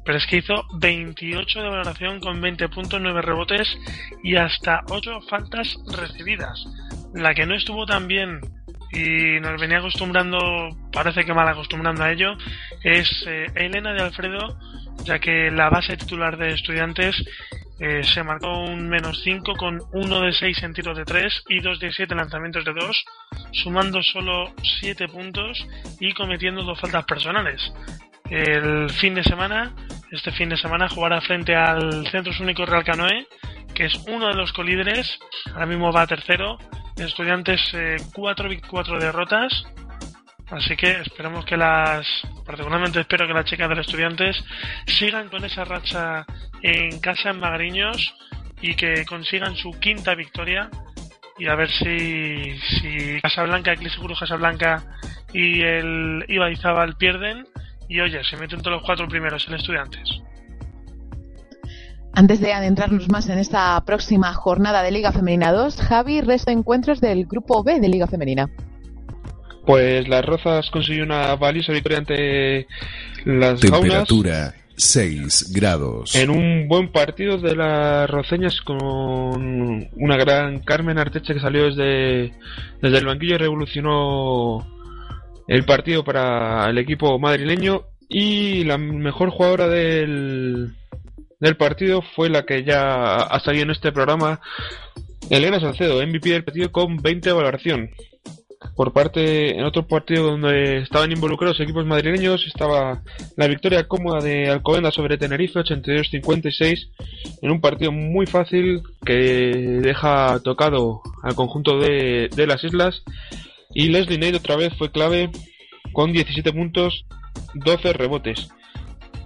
pero es que hizo 28 de valoración con 20 puntos, 9 rebotes y hasta 8 faltas recibidas. La que no estuvo tan bien y nos venía acostumbrando, parece que mal acostumbrando a ello, es eh, Elena de Alfredo, ya que la base titular de estudiantes eh, se marcó un menos 5 con 1 de 6 en tiros de 3 y 2 de 7 en lanzamientos de 2, sumando solo 7 puntos y cometiendo dos faltas personales. El fin de semana, este fin de semana, jugará frente al Centros Único Real Canoe, que es uno de los colíderes, ahora mismo va tercero, estudiantes 4 cuatro derrotas, Así que esperemos que las, particularmente espero que las chicas del Estudiantes sigan con esa racha en casa en Magariños y que consigan su quinta victoria. Y a ver si, si Casablanca, Eclipse Casablanca y el Ibaizábal pierden y oye, se meten todos los cuatro primeros en Estudiantes.
Antes de adentrarnos más en esta próxima jornada de Liga Femenina 2, Javi, resto de encuentros del Grupo B de Liga Femenina.
Pues las Rozas consiguió una valiosa victoria ante las
Temperatura 6 grados.
en un buen partido de las roceñas con una gran Carmen Arteche que salió desde, desde el banquillo y revolucionó el partido para el equipo madrileño y la mejor jugadora del, del partido fue la que ya ha salido en este programa, Elena Salcedo, MVP del partido con 20 de valoración. Por parte, en otro partido donde estaban involucrados equipos madrileños, estaba la victoria cómoda de Alcobendas sobre Tenerife, 82-56, en un partido muy fácil que deja tocado al conjunto de, de las islas. Y Leslie Nade otra vez fue clave con 17 puntos, 12 rebotes.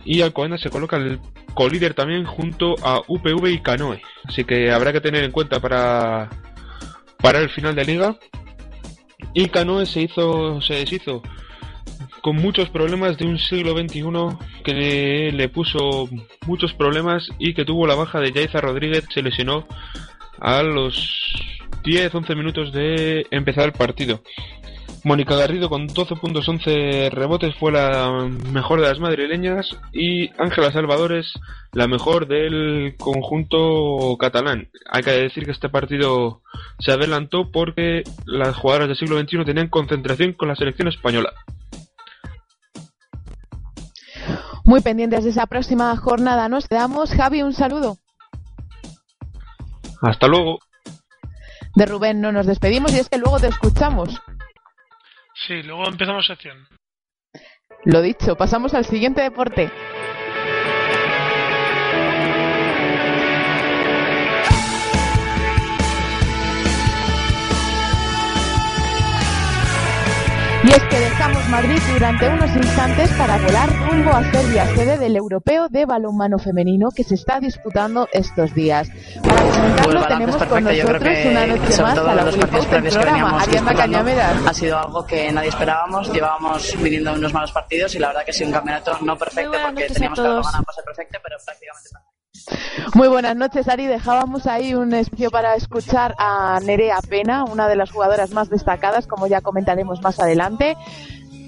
Y Alcobendas se coloca el colíder también junto a UPV y Canoe. Así que habrá que tener en cuenta para, para el final de liga. Y Canoe se hizo, se deshizo con muchos problemas de un siglo XXI que le, le puso muchos problemas y que tuvo la baja de Yaiza Rodríguez, se lesionó a los 10-11 minutos de empezar el partido. Mónica Garrido con 12 puntos 11 rebotes fue la mejor de las madrileñas y Ángela Salvadores la mejor del conjunto catalán. Hay que decir que este partido se adelantó porque las jugadoras del siglo XXI tenían concentración con la selección española.
Muy pendientes de esa próxima jornada nos quedamos. Javi, un saludo.
Hasta luego.
De Rubén no nos despedimos y es que luego te escuchamos.
Sí, luego empezamos sección.
Lo dicho, pasamos al siguiente deporte. Y es que dejamos Madrid durante unos instantes para volar rumbo a Serbia, sede del Europeo de Balonmano Femenino que se está disputando estos días. Para comentarlo
Pues
tenemos con
perfecto. Yo creo
nosotros una noche
sobre
más a la
los
del programa, Ariadna Cañameras.
ha sido algo que nadie esperábamos. Llevábamos viviendo unos malos partidos y la verdad que ha sido un campeonato no perfecto porque teníamos que ganado para ser perfecto, pero prácticamente no.
Muy buenas noches, Ari. Dejábamos ahí un espacio para escuchar a Nerea Pena, una de las jugadoras más destacadas, como ya comentaremos más adelante.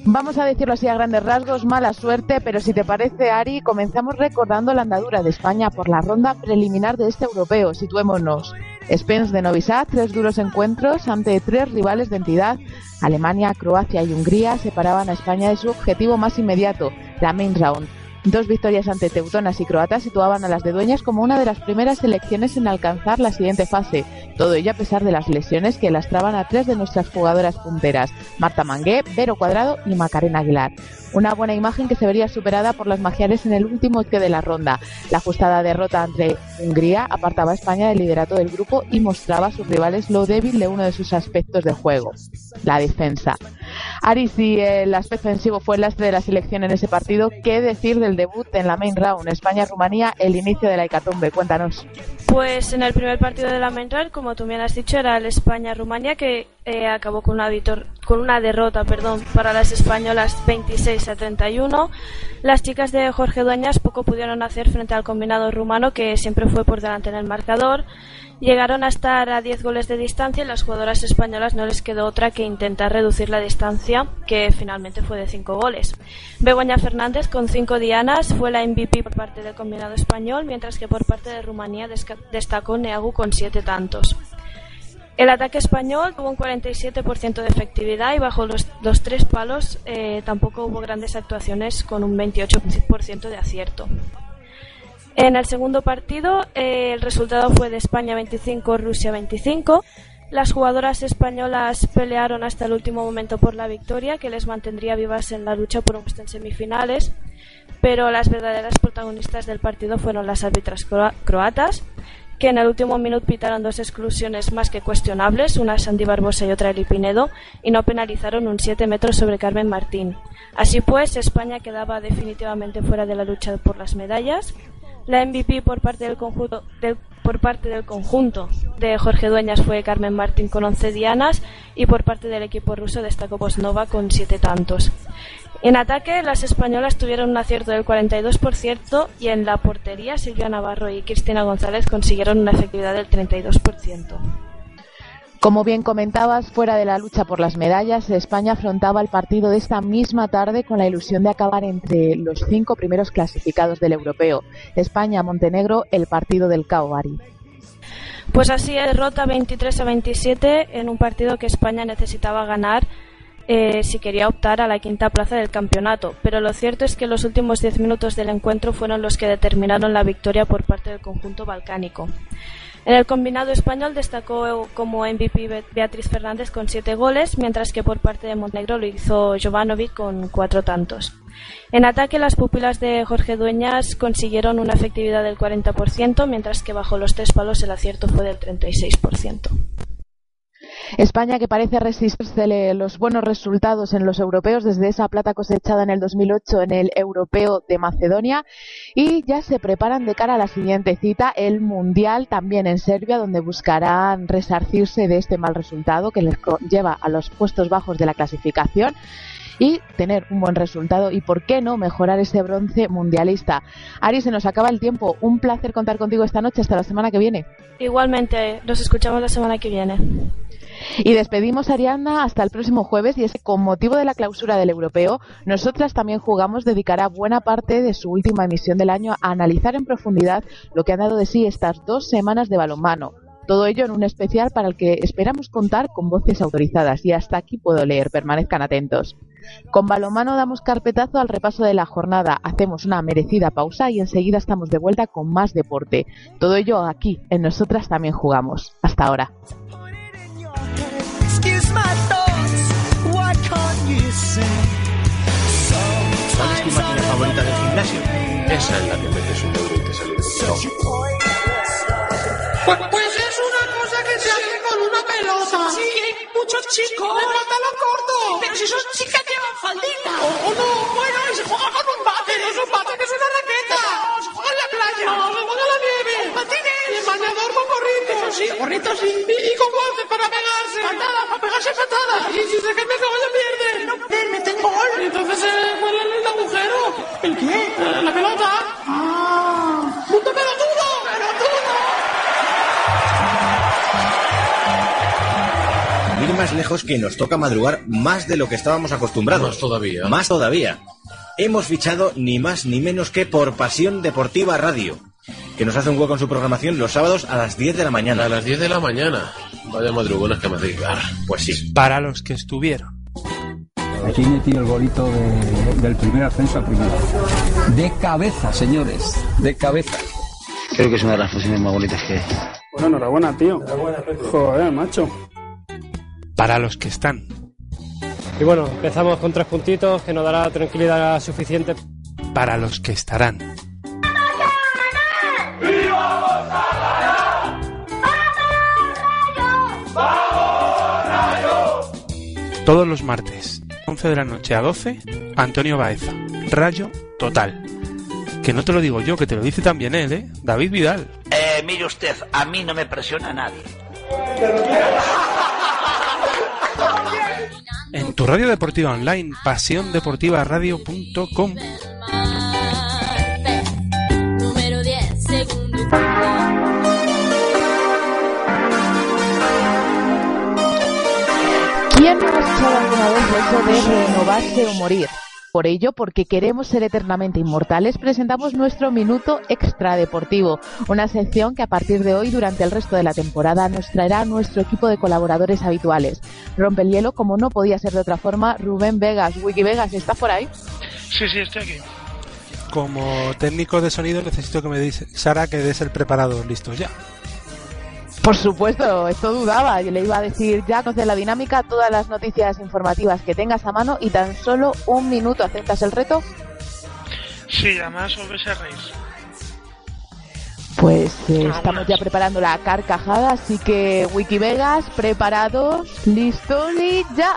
Vamos a decirlo así a grandes rasgos, mala suerte, pero si te parece, Ari, comenzamos recordando la andadura de España por la ronda preliminar de este europeo. Situémonos. Spence de Novi Sad, tres duros encuentros ante tres rivales de entidad. Alemania, Croacia y Hungría separaban a España de su objetivo más inmediato, la main round. Dos victorias ante teutonas y croatas situaban a las de Dueñas como una de las primeras selecciones en alcanzar la siguiente fase. Todo ello a pesar de las lesiones que lastraban a tres de nuestras jugadoras punteras, Marta Mangué, Vero Cuadrado y Macarena Aguilar. Una buena imagen que se vería superada por las magiares en el último pie de la ronda. La ajustada derrota ante Hungría apartaba a España del liderato del grupo y mostraba a sus rivales lo débil de uno de sus aspectos de juego, la defensa. Ari, si el aspecto ofensivo fue el lastre de la selección en ese partido, ¿qué decir del debut en la main round? España-Rumanía, el inicio de la hecatombe. Cuéntanos.
Pues en el primer partido de la main round, como tú bien has dicho, era el España-Rumania que eh, acabó con una, vitor- con una derrota perdón, para las españolas 26 a 31. Las chicas de Jorge Dueñas poco pudieron hacer frente al combinado rumano que siempre fue por delante en el marcador. Llegaron a estar a 10 goles de distancia y las jugadoras españolas no les quedó otra que intentar reducir la distancia, que finalmente fue de 5 goles. Begoña Fernández con 5 dianas fue la MVP por parte del combinado español, mientras que por parte de Rumanía destacó Neagu con 7 tantos. El ataque español tuvo un 47% de efectividad y bajo los, los tres palos eh, tampoco hubo grandes actuaciones con un 28% de acierto. En el segundo partido, eh, el resultado fue de España 25, Rusia 25. Las jugadoras españolas pelearon hasta el último momento por la victoria, que les mantendría vivas en la lucha por un puesto en semifinales. Pero las verdaderas protagonistas del partido fueron las árbitras croa- croatas, que en el último minuto pitaron dos exclusiones más que cuestionables, una Sandy Barbosa y otra Eli Pinedo, y no penalizaron un 7 metros sobre Carmen Martín. Así pues, España quedaba definitivamente fuera de la lucha por las medallas. La MVP por parte del conjunto por parte del conjunto de Jorge Dueñas fue Carmen Martín con 11 dianas y por parte del equipo ruso destacó Bosnova con 7 tantos. En ataque, las españolas tuvieron un acierto del 42% y en la portería Silvia Navarro y Cristina González consiguieron una efectividad del 32%.
Como bien comentabas, fuera de la lucha por las medallas, España afrontaba el partido de esta misma tarde con la ilusión de acabar entre los cinco primeros clasificados del europeo. España-Montenegro, el partido del Cao Ari.
Pues así derrota 23 a 27 en un partido que España necesitaba ganar eh, si quería optar a la quinta plaza del campeonato. Pero lo cierto es que los últimos 10 minutos del encuentro fueron los que determinaron la victoria por parte del conjunto balcánico. En el combinado español destacó como MVP Be- Beatriz Fernández con 7 goles, mientras que por parte de Montenegro lo hizo Jovanovic con 4 tantos. En ataque, las pupilas de Jorge Dueñas consiguieron una efectividad del 40%, mientras que bajo los tres palos el acierto fue del 36%.
España que parece resistirse los buenos resultados en los europeos desde esa plata cosechada en el 2008 en el Europeo de Macedonia y ya se preparan de cara a la siguiente cita, el Mundial también en Serbia, donde buscarán resarcirse de este mal resultado que les lleva a los puestos bajos de la clasificación. y tener un buen resultado y, ¿por qué no, mejorar ese bronce mundialista? Ari, se nos acaba el tiempo. Un placer contar contigo esta noche. Hasta la semana que viene.
Igualmente, nos escuchamos la semana que viene.
Y despedimos a Ariana hasta el próximo jueves y es que con motivo de la clausura del europeo, nosotras también jugamos dedicará buena parte de su última emisión del año a analizar en profundidad lo que han dado de sí estas dos semanas de balonmano. Todo ello en un especial para el que esperamos contar con voces autorizadas. Y hasta aquí puedo leer, permanezcan atentos. Con balonmano damos carpetazo al repaso de la jornada, hacemos una merecida pausa y enseguida estamos de vuelta con más deporte. Todo ello aquí, en Nosotras también jugamos. Hasta ahora.
¿Cuál es tu máquina favorita del gimnasio? Esa en la que metes un euro y te sale de
Pues, pues es una cosa que se hace con una pelota. Sí, hay muchos chicos pantalón corto. Pero si son chicas llevan faldita. O, o no, bueno, y se juega con un bate. No es un bate, que es una raqueta. Se juega en la playa. No, se juega en la nieve. Patines. El bañador con gorrito. Eso sí, gorrito sí. Y, y con guantes para pegarse. Patadas, para pegarse patadas. Y si se cae se vaya pierde. No, me tengo gol. Y entonces, eh, ¿cuál es el agujero? ¿El qué? Eh, La pelota. Ah. ¡Punto pelotudo! ¡Pelotudo!
Ir más lejos que nos toca madrugar más de lo que estábamos acostumbrados.
Más todavía.
Más todavía. Hemos fichado ni más ni menos que por Pasión Deportiva Radio, que nos hace un hueco en su programación los sábados a las 10 de la mañana.
A las 10 de la mañana. Vaya madrugonas que me hacéis dar.
Pues sí.
Para los que estuvieron.
Aquí metido el golito de- del primer ascenso a primera. De cabeza, señores. De cabeza.
Creo que es una de las fusiones más bonitas que
Bueno, enhorabuena, tío. Joder, macho.
Para los que están.
Y bueno, empezamos con tres puntitos que nos dará tranquilidad suficiente.
Para los que estarán. Todos los martes, 11 de la noche a 12, Antonio Baeza. Rayo total. Que no te lo digo yo, que te lo dice también él, ¿eh? David Vidal.
Eh, mire usted, a mí no me presiona nadie.
En tu radio deportiva online, pasiondeportivaradio.com.
Número 10, segundo.
Alguna vez eso de renovarse o morir? Por ello, porque queremos ser eternamente inmortales, presentamos nuestro Minuto Extra Deportivo, una sección que a partir de hoy, durante el resto de la temporada, nos traerá a nuestro equipo de colaboradores habituales. Rompe el hielo, como no podía ser de otra forma, Rubén Vegas. Wiki Vegas, ¿estás por ahí?
Sí, sí, estoy aquí.
Como técnico de sonido necesito que me dice Sara que des el preparado listo ya.
Por supuesto, esto dudaba. Yo le iba a decir ya, conoce la dinámica, todas las noticias informativas que tengas a mano y tan solo un minuto. ¿Aceptas el reto?
Sí, además vais a reír.
Pues eh, estamos ya preparando la carcajada, así que Wikivegas, preparados, listos y ya.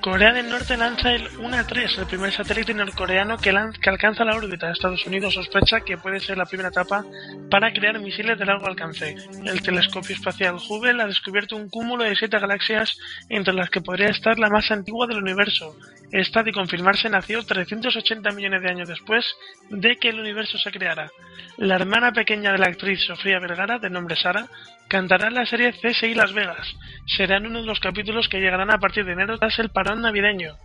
Corea del Norte lanza el 1-3, el primer satélite norcoreano que, alcanza la órbita. Estados Unidos sospecha que puede ser la primera etapa para crear misiles de largo alcance. El telescopio espacial Hubble ha descubierto un cúmulo de siete galaxias entre las que podría estar la más antigua del universo. Esta, de confirmarse, nació 380 millones de años después de que el universo se creara. La hermana pequeña de la actriz Sofía Vergara, de nombre Sara, cantará en la serie CSI Las Vegas. Será en uno de los capítulos que llegarán a partir de enero tras el parón navideño.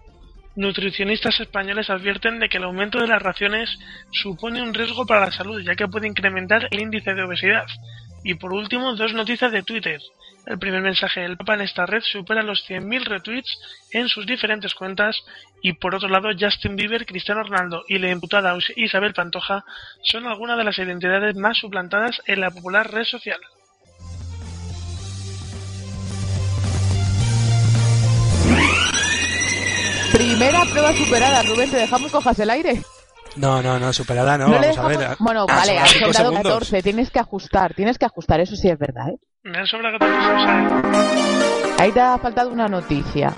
Nutricionistas españoles advierten de que el aumento de las raciones supone un riesgo para la salud, ya que puede incrementar el índice de obesidad. Y por último, dos noticias de Twitter. El primer mensaje del Papa en esta red supera los 100.000 retweets en sus diferentes cuentas y por otro lado Justin Bieber, Cristiano Ronaldo y la imputada Isabel Pantoja son algunas de las identidades más suplantadas en la popular red social.
Primera prueba superada, Rubén, te dejamos cojas el aire.
No, no, no, superada no,
No
vamos a ver.
dejamos-
a-
Bueno,
a
vale, has
segundos.
14, tienes que ajustar, tienes que ajustar, eso sí es verdad, ¿eh?
Me han sobrado 14 segundos.
Ahí te ha faltado una noticia.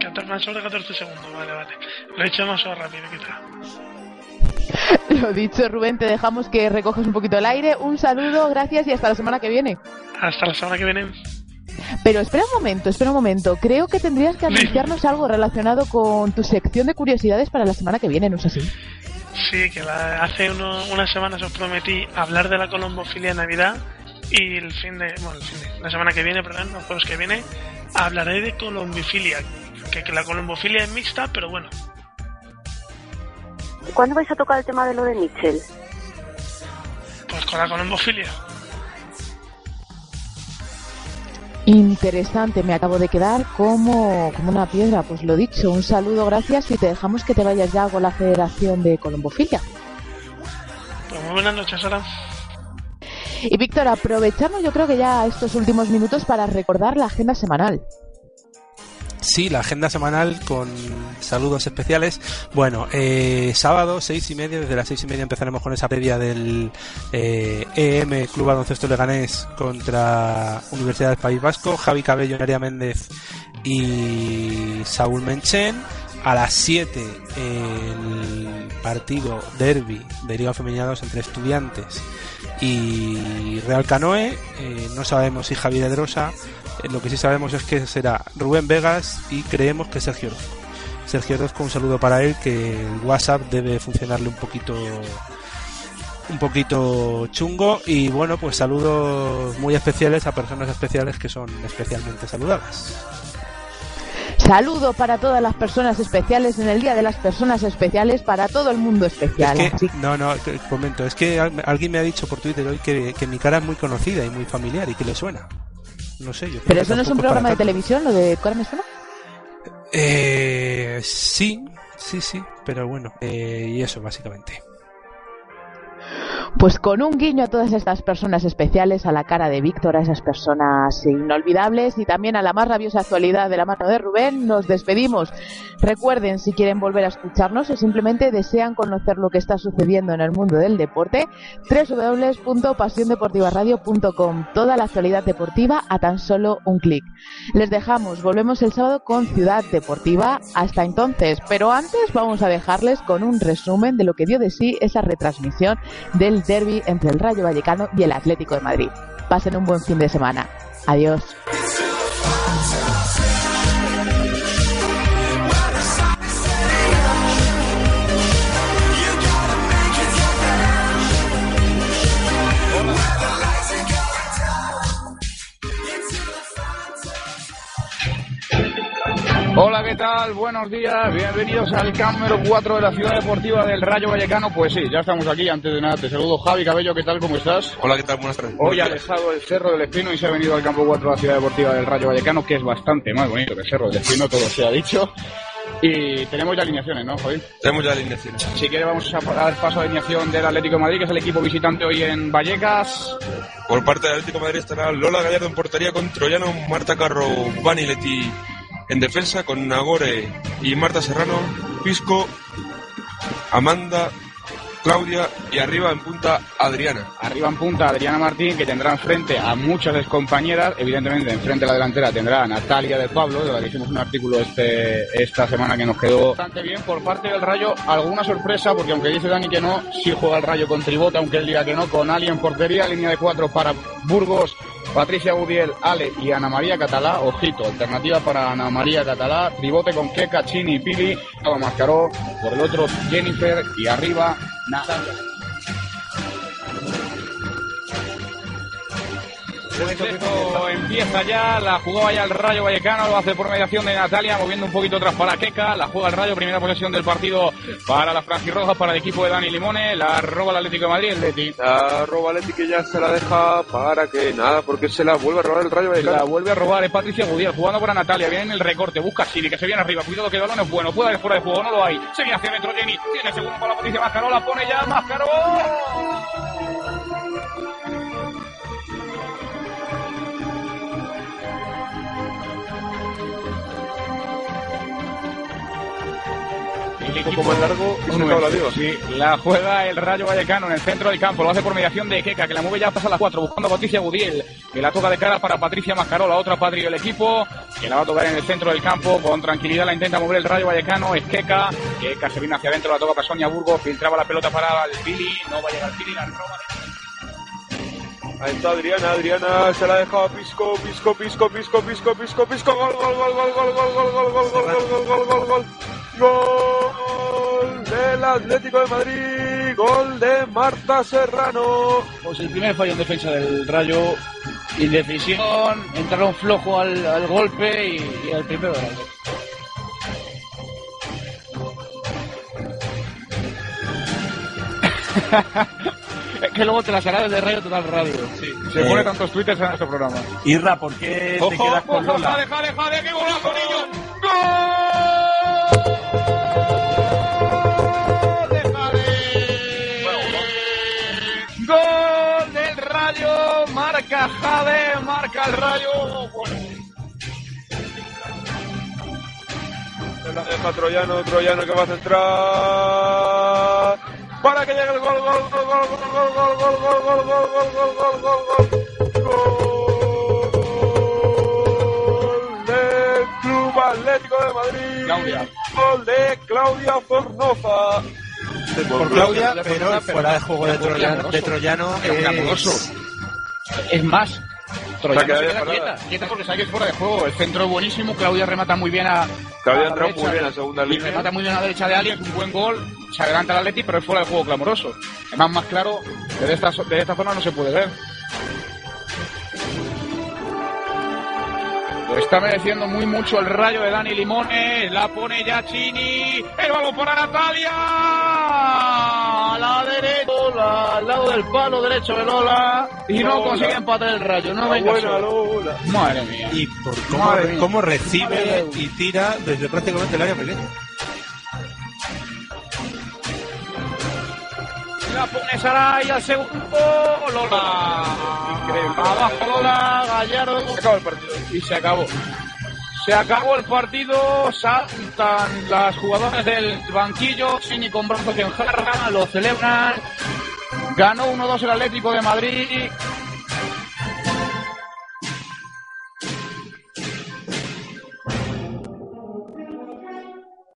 14, me han sobrado 14 segundos, vale, vale. Lo he hecho demasiado rápido, quizá.
Lo dicho, Rubén, te dejamos que recoges un poquito el aire. Un saludo, gracias y hasta la semana que viene.
Hasta la semana que viene.
Pero espera un momento, espera un momento. Creo que tendrías que anunciarnos algo relacionado con tu sección de curiosidades para la semana que viene, ¿no es así?
Sí, que la- hace uno- unas semanas os prometí hablar de la colombofilia en Navidad y el fin de, bueno, el fin de, la semana que viene, perdón, los jueves que viene, hablaré de colombifilia. Que, que la colombofilia es mixta, pero bueno,
¿Cuándo vais a tocar el tema de lo de Mitchell?
pues con la colombofilia.
Interesante, me acabo de quedar como, como una piedra. Pues lo dicho, un saludo, gracias y te dejamos que te vayas ya con la Federación de Colombofilia.
Pues muy buenas noches, Sara.
Y Víctor, aprovechamos yo creo que ya estos últimos minutos para recordar la agenda semanal.
Sí, la agenda semanal con saludos especiales. Bueno, eh, sábado, seis y media, desde las seis y media empezaremos con esa previa del EM Club Baloncesto Leganés contra Universidad del País Vasco, Javi Cabello, Nerea Méndez y Saúl Menchen. A las 7 el partido derby de Liga 2 entre Estudiantes y Real Canoe. Eh, no sabemos si Javier Edrosa. Lo que sí sabemos es que será Rubén Vegas y creemos que Sergio Orozco. Sergio Orozco, un saludo para él, que el WhatsApp debe funcionarle un poquito un poquito chungo y bueno pues saludos muy especiales a personas especiales que son especialmente saludadas
Saludo para todas las personas especiales en el Día de las Personas Especiales, para todo el mundo especial.
Es que-
Así-
no, no, te comento, es que al- alguien me ha dicho por Twitter hoy que, que mi cara es muy conocida y muy familiar y que le suena. No sé, yo
Pero eso no es un programa de televisión, lo de Cora me suena.
Eh, sí, sí, sí, pero bueno, eh, y eso básicamente.
Pues con un guiño a todas estas personas especiales, a la cara de Víctor, a esas personas inolvidables y también a la más rabiosa actualidad de la mano de Rubén, nos despedimos. Recuerden, si quieren volver a escucharnos o simplemente desean conocer lo que está sucediendo en el mundo del deporte, www.pasiondeportivaradio.com. Toda la actualidad deportiva a tan solo un clic. Les dejamos, volvemos el sábado con Ciudad Deportiva. Hasta entonces, pero antes vamos a dejarles con un resumen de lo que dio de sí esa retransmisión del derby entre el Rayo Vallecano y el Atlético de Madrid. Pasen un buen fin de semana. Adiós.
Hola, ¿qué tal? Buenos días, bienvenidos al cámara 4 de la Ciudad Deportiva del Rayo Vallecano. Pues sí, ya estamos aquí. Antes de nada, te saludo Javi Cabello, ¿qué tal? ¿Cómo estás?
Hola, ¿qué tal? Buenas tardes.
Hoy ha dejado el Cerro del Espino y se ha venido al campo 4 de la Ciudad Deportiva del Rayo Vallecano, que es bastante más bonito que el Cerro del Espino, todo se ha dicho. Y tenemos ya alineaciones, ¿no, Javi?
Tenemos ya alineaciones.
Si quiere vamos a dar paso a alineación del Atlético de Madrid, que es el equipo visitante hoy en Vallecas.
Por parte del Atlético de Madrid estará Lola Gallardo en portería con Troyano, Marta Carro, Vani Leti en defensa con Nagore y Marta Serrano, Pisco, Amanda, Claudia y arriba en punta Adriana.
Arriba en punta Adriana Martín, que tendrá enfrente a muchas de sus compañeras. Evidentemente, enfrente a la delantera tendrá a Natalia del Pablo, de la que hicimos un artículo este, esta semana que nos quedó bastante bien. Por parte del Rayo, alguna sorpresa, porque aunque dice Dani que no, sí juega el Rayo con Tribota, aunque él diga que no, con Ali en portería, línea de cuatro para Burgos, Patricia Gudiel, Ale y Ana María Catalá. Ojito, alternativa para Ana María Catalá. Tribote con Keka, Chini y Pili. Mascaró. Por el otro, Jennifer. Y arriba, Natalia. Esto empieza ya, la jugaba ya el Rayo Vallecano, lo hace por mediación de Natalia, moviendo un poquito atrás para Queca, la juega el Rayo, primera posesión del partido para la Franjirroja, para el equipo de Dani Limone, la roba el Atlético de Madrid, el Leti.
La roba Leti que ya se la deja para que nada, porque se la vuelve a robar el Rayo
La
Vallecano.
vuelve a robar, es Patricia Gudiel, jugando para Natalia, viene en el recorte, busca a Sini, que se viene arriba, cuidado que el balón es bueno, puede haber fuera de juego, no lo hay, se viene hacia metro Jenny, tiene segundo para la Patricia Mascaró, la pone ya, Mascaró.
Largo y la liga.
Sí, la juega el Rayo Vallecano en el centro del campo, lo hace por mediación de Queca, que la mueve ya pasa a las 4, buscando a Patricia Gudiel, que la toca de cara para Patricia Mascaró, la otra Patri del equipo, que la va a tocar en el centro del campo, con tranquilidad la intenta mover el Rayo Vallecano, es Queca, Queca se viene hacia adentro, la toca para Sonia Burgos, filtraba la pelota para el Pili, no va a llegar el Pili, la roba
Ahí está Adriana, Adriana se la ha dejado a Pisco, Pisco, Pisco, Pisco, Pisco, Pisco, Pisco, gol, gol, gol, gol, gol, gol, gol, gol, gol, gol, gol, gol, gol, gol, gol del Atlético de Madrid, gol de Marta Serrano.
Pues el primer fallo en defensa del Rayo, indecisión, entraron flojo al, al golpe y, y el primero del Rayo. Es que luego te las hará desde Radio Total Radio. Se
Eh.
pone tantos twitters en este programa.
Irra, ¿por qué te quedas con Lola?
qué golazo, Marca Jade, marca el Rayo. Bueno,
la deja Troyano, Troyano que va a centrar. Para que llegue el gol, gol, gol, gol, gol, gol, gol, gol, gol, gol, gol, gol, gol, gol, gol, gol. Gol del Club Atlético de Madrid.
Claudia.
Gol de Claudia Fornoza.
Por Claudia, pero fuera de juego de Troyano, de Troyano
Es
es...
más, Troyano se queda quieta, quieta porque sabe que es fuera de juego. El centro es buenísimo, Claudia remata muy bien a.
Claudia
a
ha entrado
derecha,
muy bien a segunda línea.
remata muy bien a la derecha de Ali, es un buen gol. Se adelanta el Atleti, pero es fuera de juego clamoroso. Además, más claro, desde esta, de esta zona no se puede ver. Está mereciendo muy mucho el rayo de Dani Limone. La pone Giacchini. El balón para Natalia. A la derecha, Lola, al lado del palo derecho de Lola. Y no
Lola.
consigue empatar el rayo. No.
Lola.
Madre mía.
Y por cómo,
Madre mía.
cómo recibe y tira desde prácticamente el área pequeña.
La pone Saray al segundo. Lola. Abajo Lola. Gallardo. Se acabó el partido. Y se acabó. Se acabó el partido. Saltan las jugadoras del banquillo. Sini con brazos en jarra. Lo celebran. Ganó 1-2 el Atlético de Madrid.